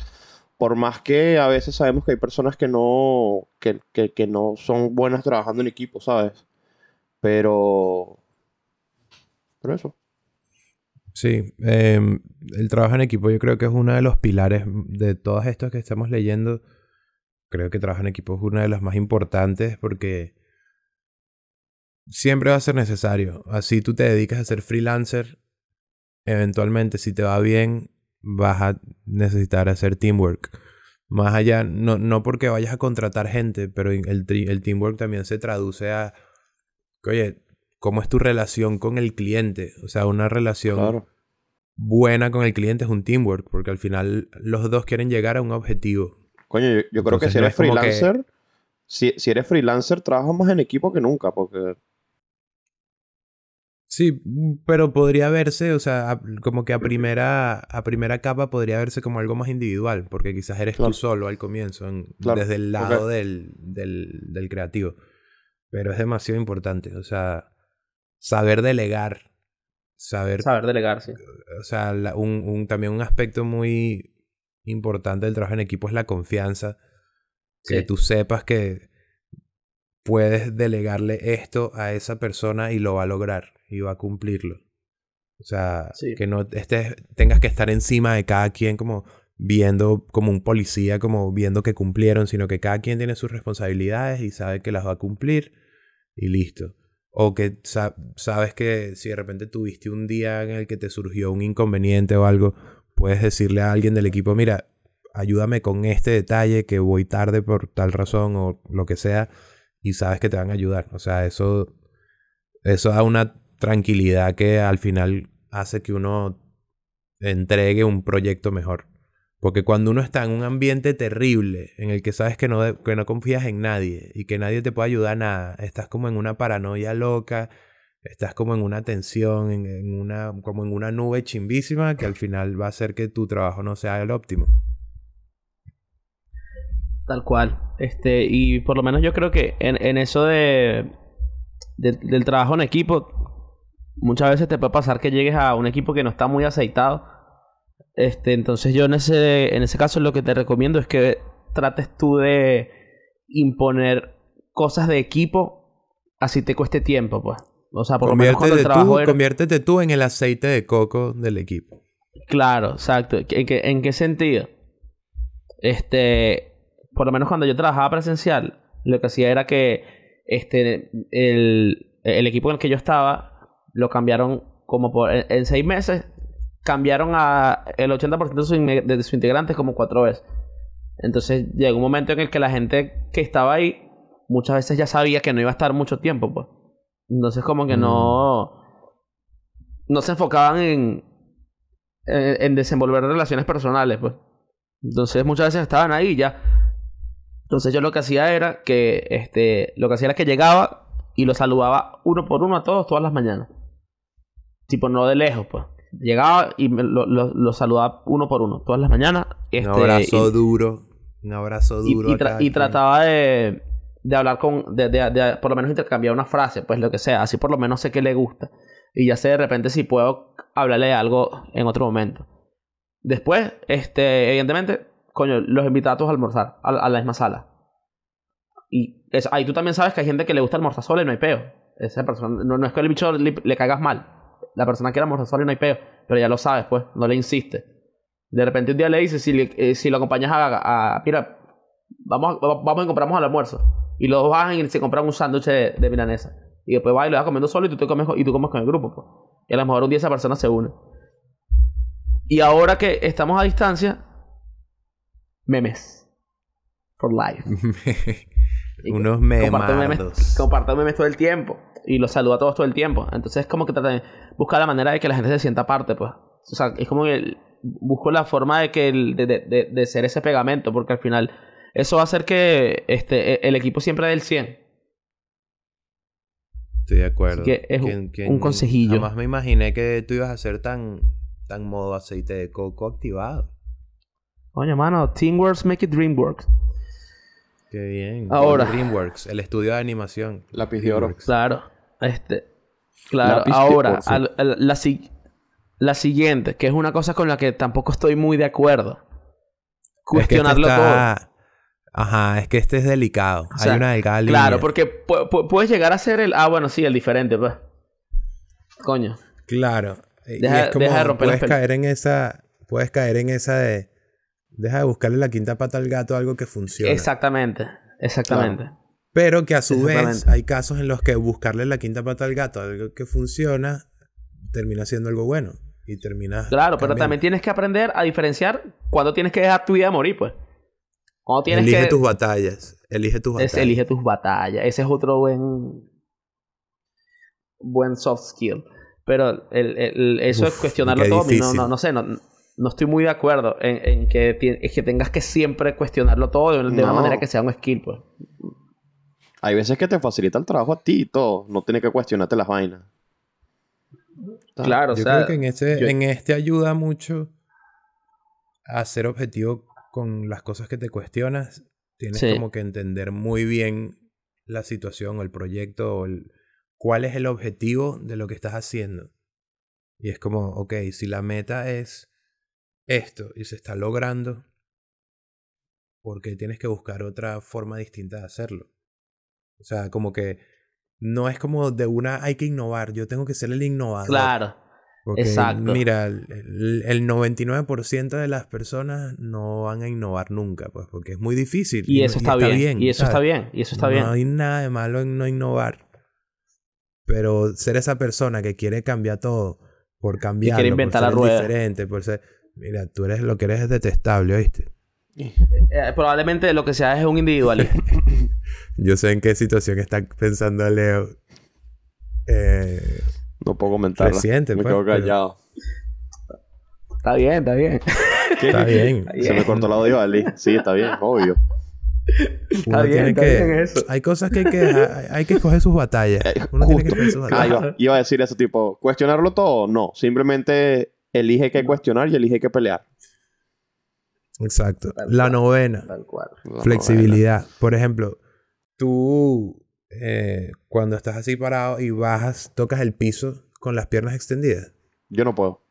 Por más que a veces sabemos que hay personas que no, que, que, que no son buenas trabajando en equipo, ¿sabes? Pero. Pero eso. Sí, em, el trabajo en equipo yo creo que es uno de los pilares de todos estos que estamos leyendo. Creo que trabajo en equipo es uno de los más importantes porque siempre va a ser necesario. Así tú te dedicas a ser freelancer, eventualmente si te va bien vas a necesitar hacer teamwork. Más allá, no, no porque vayas a contratar gente, pero el, el teamwork también se traduce a oye, ¿cómo es tu relación con el cliente? O sea, una relación buena con el cliente es un teamwork, porque al final los dos quieren llegar a un objetivo. Coño, yo, creo que si eres freelancer, si, eres freelancer, trabajas más en equipo que nunca, porque... Sí, pero podría verse, o sea, como que a primera, a primera capa podría verse como algo más individual, porque quizás eres tú solo al comienzo, desde el lado del, del, del creativo. Pero es demasiado importante. O sea, saber delegar. Saber. Saber delegar, sí. O sea, un, un, también un aspecto muy importante del trabajo en equipo es la confianza. Que tú sepas que puedes delegarle esto a esa persona y lo va a lograr y va a cumplirlo. O sea, que no estés, tengas que estar encima de cada quien como viendo como un policía, como viendo que cumplieron, sino que cada quien tiene sus responsabilidades y sabe que las va a cumplir y listo. O que sabes que si de repente tuviste un día en el que te surgió un inconveniente o algo, puedes decirle a alguien del equipo, mira, ayúdame con este detalle que voy tarde por tal razón o lo que sea y sabes que te van a ayudar. O sea, eso, eso da una tranquilidad que al final hace que uno entregue un proyecto mejor. Porque cuando uno está en un ambiente terrible, en el que sabes que no, que no confías en nadie y que nadie te puede ayudar a nada, estás como en una paranoia loca, estás como en una tensión, en, una, como en una nube chimbísima que al final va a hacer que tu trabajo no sea el óptimo. Tal cual. Este, y por lo menos yo creo que en, en eso de, de- del trabajo en equipo, muchas veces te puede pasar que llegues a un equipo que no está muy aceitado. Este, entonces yo en ese, en ese caso lo que te recomiendo es que trates tú de imponer cosas de equipo así te cueste tiempo, pues. O sea, por lo menos cuando el trabajo tú, era... conviértete tú en el aceite de coco del equipo. Claro, exacto. ¿En qué, en qué sentido? Este, por lo menos cuando yo trabajaba presencial, lo que hacía era que este, el, el equipo en el que yo estaba lo cambiaron como por, en, en seis meses, cambiaron a el 80% de sus, de integrantes como cuatro veces. Entonces llegó un momento en el que la gente que estaba ahí muchas veces ya sabía que no iba a estar mucho tiempo, pues. Entonces como que no no se enfocaban en, en, en desenvolver relaciones personales, pues. Entonces muchas veces estaban ahí ya. Entonces yo lo que hacía era que, este, lo que hacía era que llegaba y los saludaba uno por uno a todos todas las mañanas. Tipo, no de lejos, pues. Llegaba y me- lo, lo- los saludaba uno por uno todas las mañanas. Este, un abrazo y- duro. Un abrazo duro. y tra- trataba de, de hablar con, de, de- de por lo menos intercambiar una frase, pues lo que sea, así por lo menos sé que le gusta. Y ya sé de repente si puedo hablarle algo en otro momento. Después, este, evidentemente, coño, los invitaba a todos a almorzar, a, a la misma sala. Y ahí tú también sabes que hay gente que le gusta almorzar sola y no hay peo. Esa persona, no, no es que el bicho le, le caigas mal. La persona quiere almorzar sola y no hay peo. Pero ya lo sabes, pues, no le insiste. De repente un día le dices, si, eh, si lo acompañas a, a- Mira, vamos, a- vamos y compramos al almuerzo. Y los dos bajan y se compran un sándwich de, de milanesa. Y después vas y lo vas comiendo solo y tú, te comes, y tú comes con el grupo. Pues. Y a lo mejor un día esa persona se une. Y ahora que estamos a distancia, memes. For life. Unos comparto memes, comparto memes todo el tiempo. Y los saludo a todos todo el tiempo. Entonces es como que trata de buscar la manera de que la gente se sienta parte, pues. O sea, es como que busco la forma de que el- de, de, ser ese pegamento, porque al final eso va a hacer que este, e- el equipo siempre dé el 100. Estoy de acuerdo. Así que es un- un consejillo. Jamás me imaginé que tú ibas a ser tan, tan modo aceite de coco activado. Oye, mano, Teamworks make it Dreamworks. Qué bien. Ahora. DreamWorks, el estudio de animación. Lápiz de oro. Claro. Este. Claro, Lápiz ahora, al- al- la, si- la siguiente, que es una cosa con la que tampoco estoy muy de acuerdo. Es que este Cuestionarlo todo. Ajá, es que este es delicado. O sea, Hay una delgada línea. Claro, porque pu- pu- puedes llegar a ser el. Ah, bueno, sí, el diferente, pues. Coño. Claro. Y Deja- es como, deja de romper las puedes caer en esa... Puedes caer en esa de... Deja de buscarle la quinta pata al gato a algo que funciona. Exactamente. Exactamente. Pero que a su vez hay casos en los que buscarle la quinta pata al gato a algo que funciona termina siendo algo bueno. Y termina... Claro, pero también tienes que aprender a diferenciar cuando tienes que dejar tu vida morir, pues. Cuando tienes Elige que. tus batallas. Elige tus es- batallas. elige tus batallas. Ese es otro buen. Buen soft skill. Pero el, el- eso Uf, es cuestionarlo todo. No, no, no sé, no, no estoy muy de acuerdo en, en que, ti- es que tengas que siempre cuestionarlo todo de, de una manera que sea un skill, pues. Hay veces que te facilita el trabajo a ti y todo. No tienes que cuestionarte las vainas. Claro, o Yo sea. creo que en este, yo- en este ayuda mucho a ser objetivo con las cosas que te cuestionas. Tienes Sí. como que entender muy bien la situación o el proyecto o el- cuál es el objetivo de lo que estás haciendo. Y es como, ok, si la meta es esto y se está logrando, porque tienes que buscar otra forma distinta de hacerlo. O sea, como que no es como de una hay que innovar, yo tengo que ser el innovador. Claro. Porque, Exacto. Mira, el, el- el 99% de las personas no van a innovar nunca, pues, porque es muy difícil. Y no- eso está, bien, Y eso está bien. Y eso está no bien. hay nada de malo en no innovar. Pero ser esa persona que quiere cambiar todo por cambiar, inventar por la ser rueda. diferente, por ser... Mira, tú eres lo que eres es detestable, ¿oíste? Eh, probablemente lo que sea es un individualista. Yo sé en qué situación está pensando Leo. Eh, No puedo comentarla. Reciente, Me pues, quedo pero- callado. está bien, está bien. está bien. Se me cortó el audio, Ali. Sí, está bien, obvio. Uno bien, tiene está que... bien eso. Hay cosas que hay que... hay- Hay que escoger sus batallas. Uno tiene que Justo. escoger sus batallas. va. Iba a decir eso, tipo, ¿cuestionarlo todo? No. Simplemente elige qué cuestionar y elige qué pelear. Exacto. Tal La cual. novena, Tal cual. La flexibilidad. Por ejemplo, tú eh, cuando estás así parado y bajas, tocas el piso con las piernas extendidas. Yo no puedo.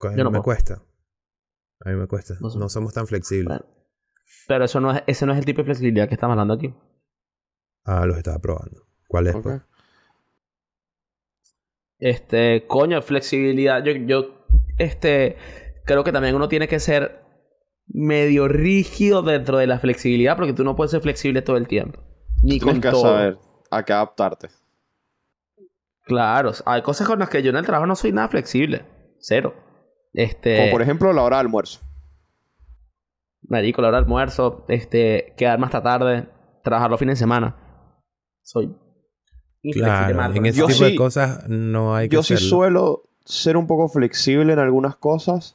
A mí Yo no me puedo. cuesta. A mí me cuesta. No somos tan flexibles. Bueno. Pero eso no es, ese no es el tipo de flexibilidad que estamos hablando aquí. Ah, los estaba probando. ¿Cuál es? Pues? Este, coño, flexibilidad. Yo, yo, este, creo que también uno tiene que ser medio rígido dentro de la flexibilidad, porque tú no puedes ser flexible todo el tiempo. Ni con que todo. saber a qué adaptarte. Claro, hay cosas con las que yo en el trabajo no soy nada flexible. Cero. Este, Como por ejemplo la hora de almuerzo. marico, la hora de almuerzo, este, quedarme hasta tarde, trabajar los fines de semana. Soy Claro, en ese Yo tipo sí- de cosas no hay que Yo sí suelo ser un poco flexible en algunas cosas.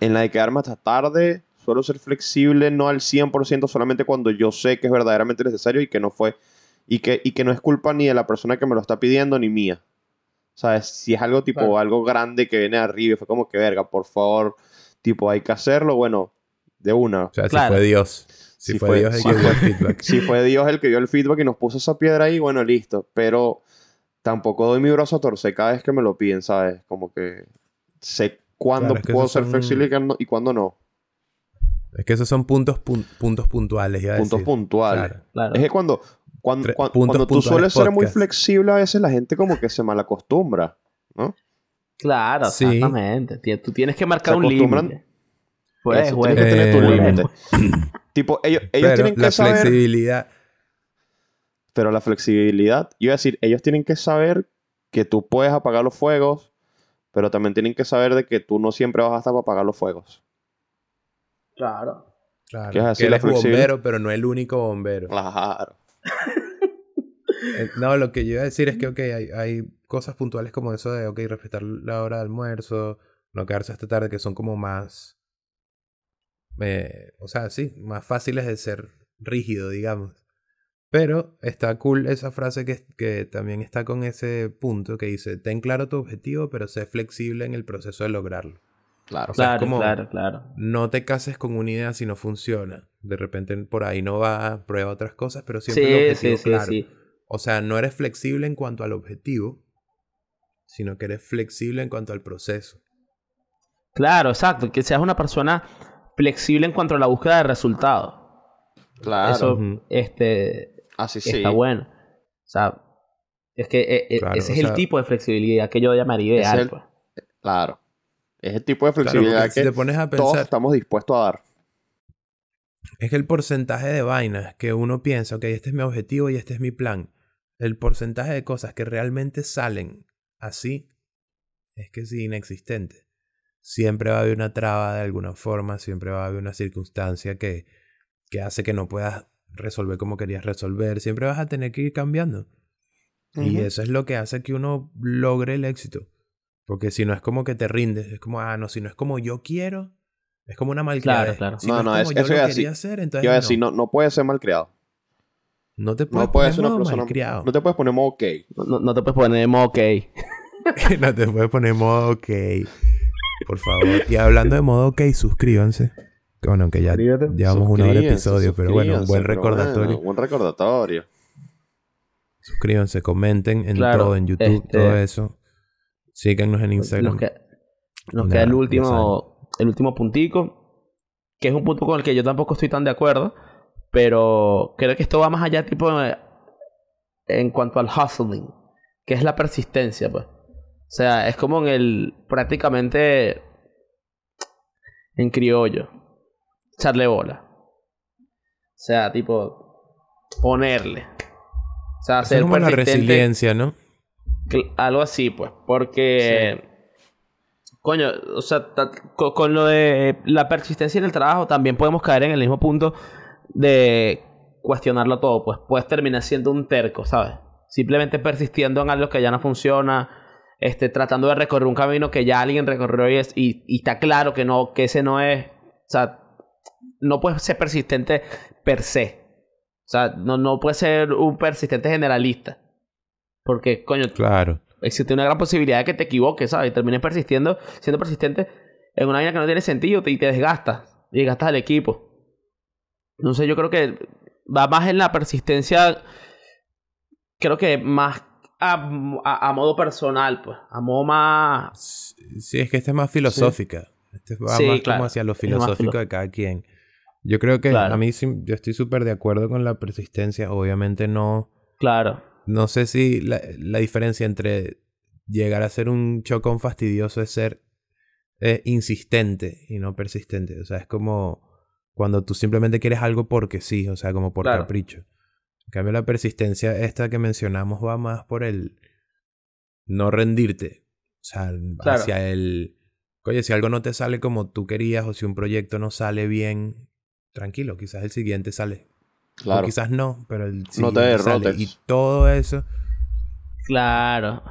En la de quedarme hasta tarde, suelo ser flexible no al 100%, solamente cuando yo sé que es verdaderamente necesario y que no fue y que, y que no es culpa ni de la persona que me lo está pidiendo ni mía. ¿Sabes? Si es algo tipo Claro. algo grande que viene arriba y fue como que verga, por favor, tipo hay que hacerlo, bueno, de una. O sea, Claro. si fue Dios. Si Si fue, fue- Dios el si que dio el feedback. Si fue Dios el que dio el feedback y nos puso esa piedra ahí, bueno, listo. Pero tampoco doy mi brazo a torcer cada vez que me lo piden, ¿sabes? Como que sé cuándo Claro, es que puedo ser son- flexible y cuándo- no. Es que esos son puntos, pun- puntos puntuales, iba a Puntos decir. puntuales. Claro. Claro. Es que cuando, cuando, Tre- cuan- puntos cuando tú sueles ser muy flexible, a veces la gente como que se malacostumbra, ¿no? Claro, Sí. exactamente. Ti- Tú tienes que marcar Se un límite. Pues, Eso, tienes que tener tu Eh, límite. Tipo, ellos, ellos Pero tienen la que saber, flexibilidad... pero la flexibilidad, yo iba a decir, ellos tienen que saber que tú puedes apagar los fuegos, pero también tienen que saber de que tú no siempre vas a estar para apagar los fuegos. Claro. Claro, Que es así que la eres flexibil- bombero, pero no el único bombero. Claro. Eh, No, lo que yo iba a decir es que, ok, hay, hay cosas puntuales como eso de, ok, respetar la hora de almuerzo, no quedarse hasta tarde, que son como más, eh, o sea, sí, más fáciles de ser rígido, digamos. Pero está cool esa frase que, que también está con ese punto que dice, ten claro tu objetivo, pero sé flexible en el proceso de lograrlo. Claro. O sea, es Claro, como- claro, claro. No te cases con una idea si no funciona. De repente por ahí no va, prueba otras cosas, pero siempre el objetivo sí, sí, claro. sí. O sea, no eres flexible en cuanto al objetivo, sino que eres flexible en cuanto al proceso. Claro, exacto. Que seas una persona flexible en cuanto a la búsqueda de resultados. Claro. Eso, este, Así sí. está bueno. O sea, es que eh, eh, Claro, ese es el sea- tipo de flexibilidad que yo llamaría ideal. es el- pues. Claro. Es el tipo de Claro, flexibilidad si que te pones a todos estamos dispuestos a dar. es que el porcentaje de vainas que uno piensa, ok, este es mi objetivo y este es mi plan, el porcentaje de cosas que realmente salen así, es que es inexistente. Siempre va a haber una traba de alguna forma, siempre va a haber una circunstancia que, que hace que no puedas resolver como querías resolver, siempre vas a tener que ir cambiando. Y eso es lo que hace que uno logre el éxito. Porque si no es como que te rindes, es como, ah, no, si no es como yo quiero, es como una malcriada. Claro, claro. Si No, no, no, es es- como yo eso lo iba a decir- quería hacer, entonces Yo no. decir, no, no puedes ser malcriado. No te puedes No puedes poner ser una modo persona. malcriado. No te puedes poner modo ok. No, no- te puedes poner en modo ok. no te puedes poner modo ok. Por favor. Y hablando de modo ok, suscríbanse. Que Bueno, que ya Suscríbete. llevamos una hora de episodio, pero bueno, un buen recordatorio. bueno, buen recordatorio. Suscríbanse, comenten en Claro, todo, en YouTube, este- todo eso. Síganos en Instagram. Nos, que- nos queda el último, el último puntico, que es un punto con el que yo tampoco estoy tan de acuerdo, pero creo que esto va más allá tipo en cuanto al hustling, que es la persistencia, pues. O sea, es como en el prácticamente en criollo, echarle bola. O sea, tipo ponerle. O sea, ser es como la resiliencia, ¿no? Algo así, pues. Porque. Coño, o sea, ta- co- con, lo de la persistencia en el trabajo también podemos caer en el mismo punto de cuestionarlo todo. Pues puedes terminar siendo un terco, ¿sabes? Simplemente persistiendo en algo que ya no funciona. Este, tratando de recorrer un camino que ya alguien recorrió y, es- y, y está claro que no, que ese no es. O sea, no puedes ser persistente per se. O sea, no, no puedes ser un persistente generalista. Porque, coño, Claro. existe una gran posibilidad de que te equivoques, ¿sabes? Y termines persistiendo, siendo persistente en una vaina que no tiene sentido y te desgastas. Y desgastas al equipo. Entonces yo creo que va más en la persistencia. Creo que más a, a, a modo personal, pues. A modo más. Sí, es que esta es más filosófica. Este va Sí, más claro. como hacia lo filosófico filo- de cada quien. Yo creo que Claro. a mí sí, yo estoy súper de acuerdo con la persistencia. Obviamente no, Claro. no sé si la, la diferencia entre llegar a ser un chocón fastidioso es ser eh, insistente y no persistente. O sea, es como cuando tú simplemente quieres algo porque sí, o sea, como por Claro. capricho. En cambio, la persistencia esta que mencionamos va más por el no rendirte. O sea, Claro. hacia el... Oye, si algo no te sale como tú querías o si un proyecto no sale bien, tranquilo, quizás el siguiente sale. O Claro. quizás no, pero el No te siguiente sale. derrotes. Y todo eso... Claro.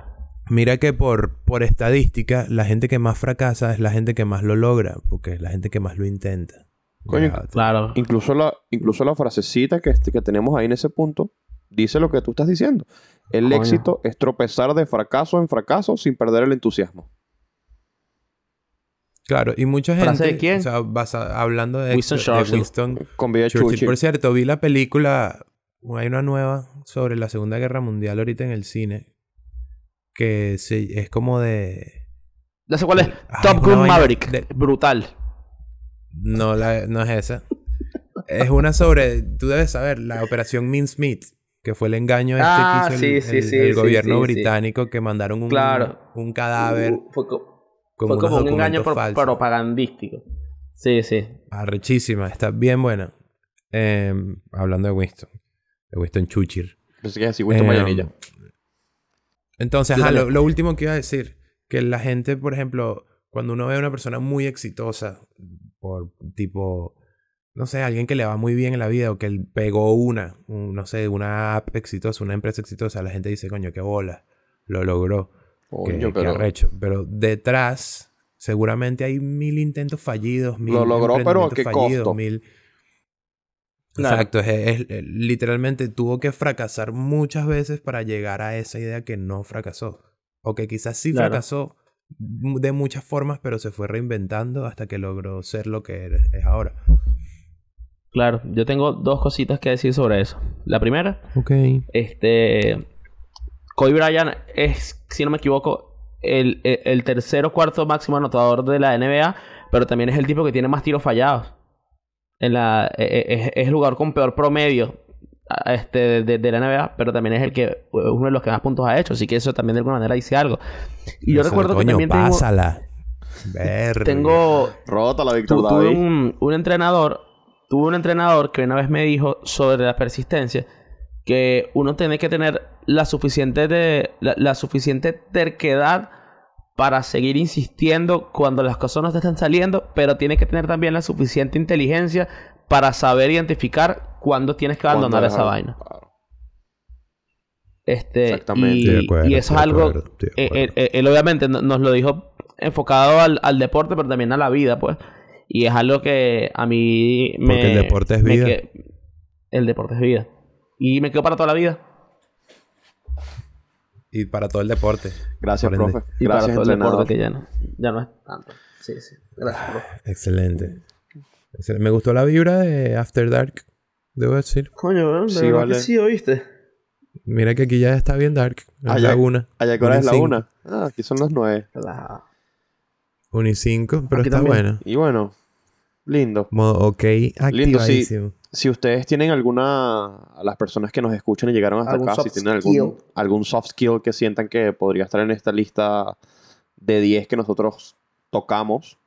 Mira que por, por estadística, la gente que más fracasa es la gente que más lo logra, porque es la gente que más lo intenta. Coño. Claro. Incluso la, incluso la frasecita que, que tenemos ahí en ese punto dice lo que tú estás diciendo. El Coño. éxito es tropezar de fracaso en fracaso sin perder el entusiasmo. Claro, y mucha gente, ¿Frase de quién? o sea, basa- hablando de, Winston de Churchill. Winston Con vida Churchill. Churchill. Por cierto, vi la película, hay una nueva sobre la Segunda Guerra Mundial ahorita en el cine, que se, es como de... Ya sé cuál es. Ay, Top Gun Maverick. de- Brutal. No, la, no es esa. es una sobre, tú debes saber, la operación Mincemeat, que fue el engaño este Ah, que hizo el, sí, sí, el- sí, el sí, gobierno sí, sí. británico que mandaron un, Claro. un cadáver Fue, co- con fue como un engaño documentos pro- falsos. propagandístico. Sí, sí. Arrechísima, está bien buena. Em, hablando de Winston, de Winston Churchill. Pensé que es así, Winston Em, Mayanilla. Entonces, ajá, lo, lo último que iba a decir, que la gente, por ejemplo, cuando uno ve a una persona muy exitosa, por tipo, no sé, alguien que le va muy bien en la vida o que él pegó una, un- no sé, una app exitosa, una empresa exitosa, la gente dice, coño, qué bola, lo logró, Coño, qué pero arrecho. Pero detrás, seguramente hay mil intentos fallidos, mil Lo logró, pero ¿a emprendimientos qué fallidos, costo? mil... Claro. Exacto, es, es- es- literalmente tuvo que fracasar muchas veces para llegar a esa idea que no fracasó. O que quizás sí Claro. fracasó de muchas formas, pero se fue reinventando hasta que logró ser lo que eres- es ahora. Claro. Yo tengo dos cositas que decir sobre eso. La primera, este. Kobe Bryant es, si no me equivoco, el, el, el tercer o cuarto máximo anotador de la NBA, pero también es el tipo que tiene más tiros fallados. En la, e- e- es, es el jugador con peor promedio este, de, de la NBA, pero también es el que uno de los que más puntos ha hecho, así que eso también de alguna manera dice algo. Y yo Eso, recuerdo que también tengo, pásala. Verga. tengo Rota la Víctor Tu- tuve un entrenador, tuve un entrenador que una vez me dijo sobre la persistencia que uno tiene que tener la suficiente de la, la suficiente terquedad para seguir insistiendo cuando las cosas no te están saliendo, pero tiene que tener también la suficiente inteligencia para saber identificar cuándo tienes que abandonar esa vaina. Claro. Este, Exactamente. y, Estoy de acuerdo, y eso estoy es algo acuerdo, de eh, acuerdo. él, él obviamente no- nos lo dijo enfocado al, al deporte, pero también a la vida, pues. Y es algo que a mí me... Porque el deporte es vida. que- el deporte es vida. Y me quedo para toda la vida. Y para todo el deporte. Gracias, profe. Y Gracias, para todo el entrenador. deporte que ya no, ya no es tanto. Sí, sí. Gracias, bro. Excelente. Excel- Me gustó la vibra de After Dark, debo decir. Coño, ¿verdad? Sí, ¿Verdad vale. que sí, ¿oíste? Mira que aquí ya está bien dark. Es Allá- la una. Allá que hora es la una. Ah, aquí son las nueve. Una y cinco, pero Aquí está también. buena. Y bueno, lindo. Modo ok, Lindo, sí. activadísimo. Si ustedes tienen alguna, a las personas que nos escuchan y llegaron hasta acá, si tienen algún, skill. algún soft skill que sientan que podría estar en esta lista de 10 que nosotros tocamos,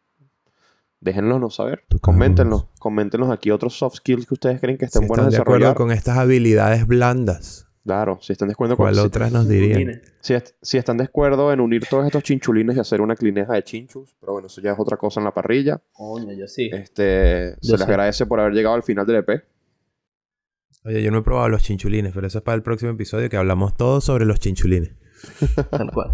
déjenlo saber. Coméntenos. Coméntenos aquí otros soft skills que ustedes creen que estén Si buenos están de de acuerdo con estas habilidades blandas, Claro, si están de acuerdo con ¿cuál si, otras nos dirían? Si, est- si están de acuerdo en unir todos estos chinchulines y hacer una clineja de chinchus, pero bueno, eso ya es otra cosa en la parrilla. Coño, yo sí. Este, se les agradece por haber llegado al final del EP. Oye, yo no he probado los chinchulines, pero eso es para el próximo episodio que hablamos todo sobre los chinchulines. Tal cual.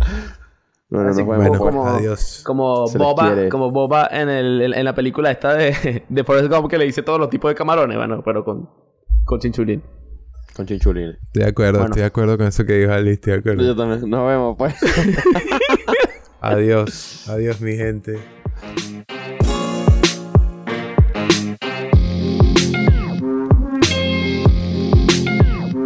Bueno, Así nos que vemos. Bueno, pues. como- adiós. Como Se Boba, como Boba en, el, en, la película esta de, de Forrest Gump que le dice todos los tipos de camarones, bueno, pero con, con chinchulín. Con chinchulines. Estoy de acuerdo, Bueno. estoy de acuerdo con eso que dijo Ali, estoy de acuerdo. Yo también. Nos vemos, pues. Adiós, adiós mi gente.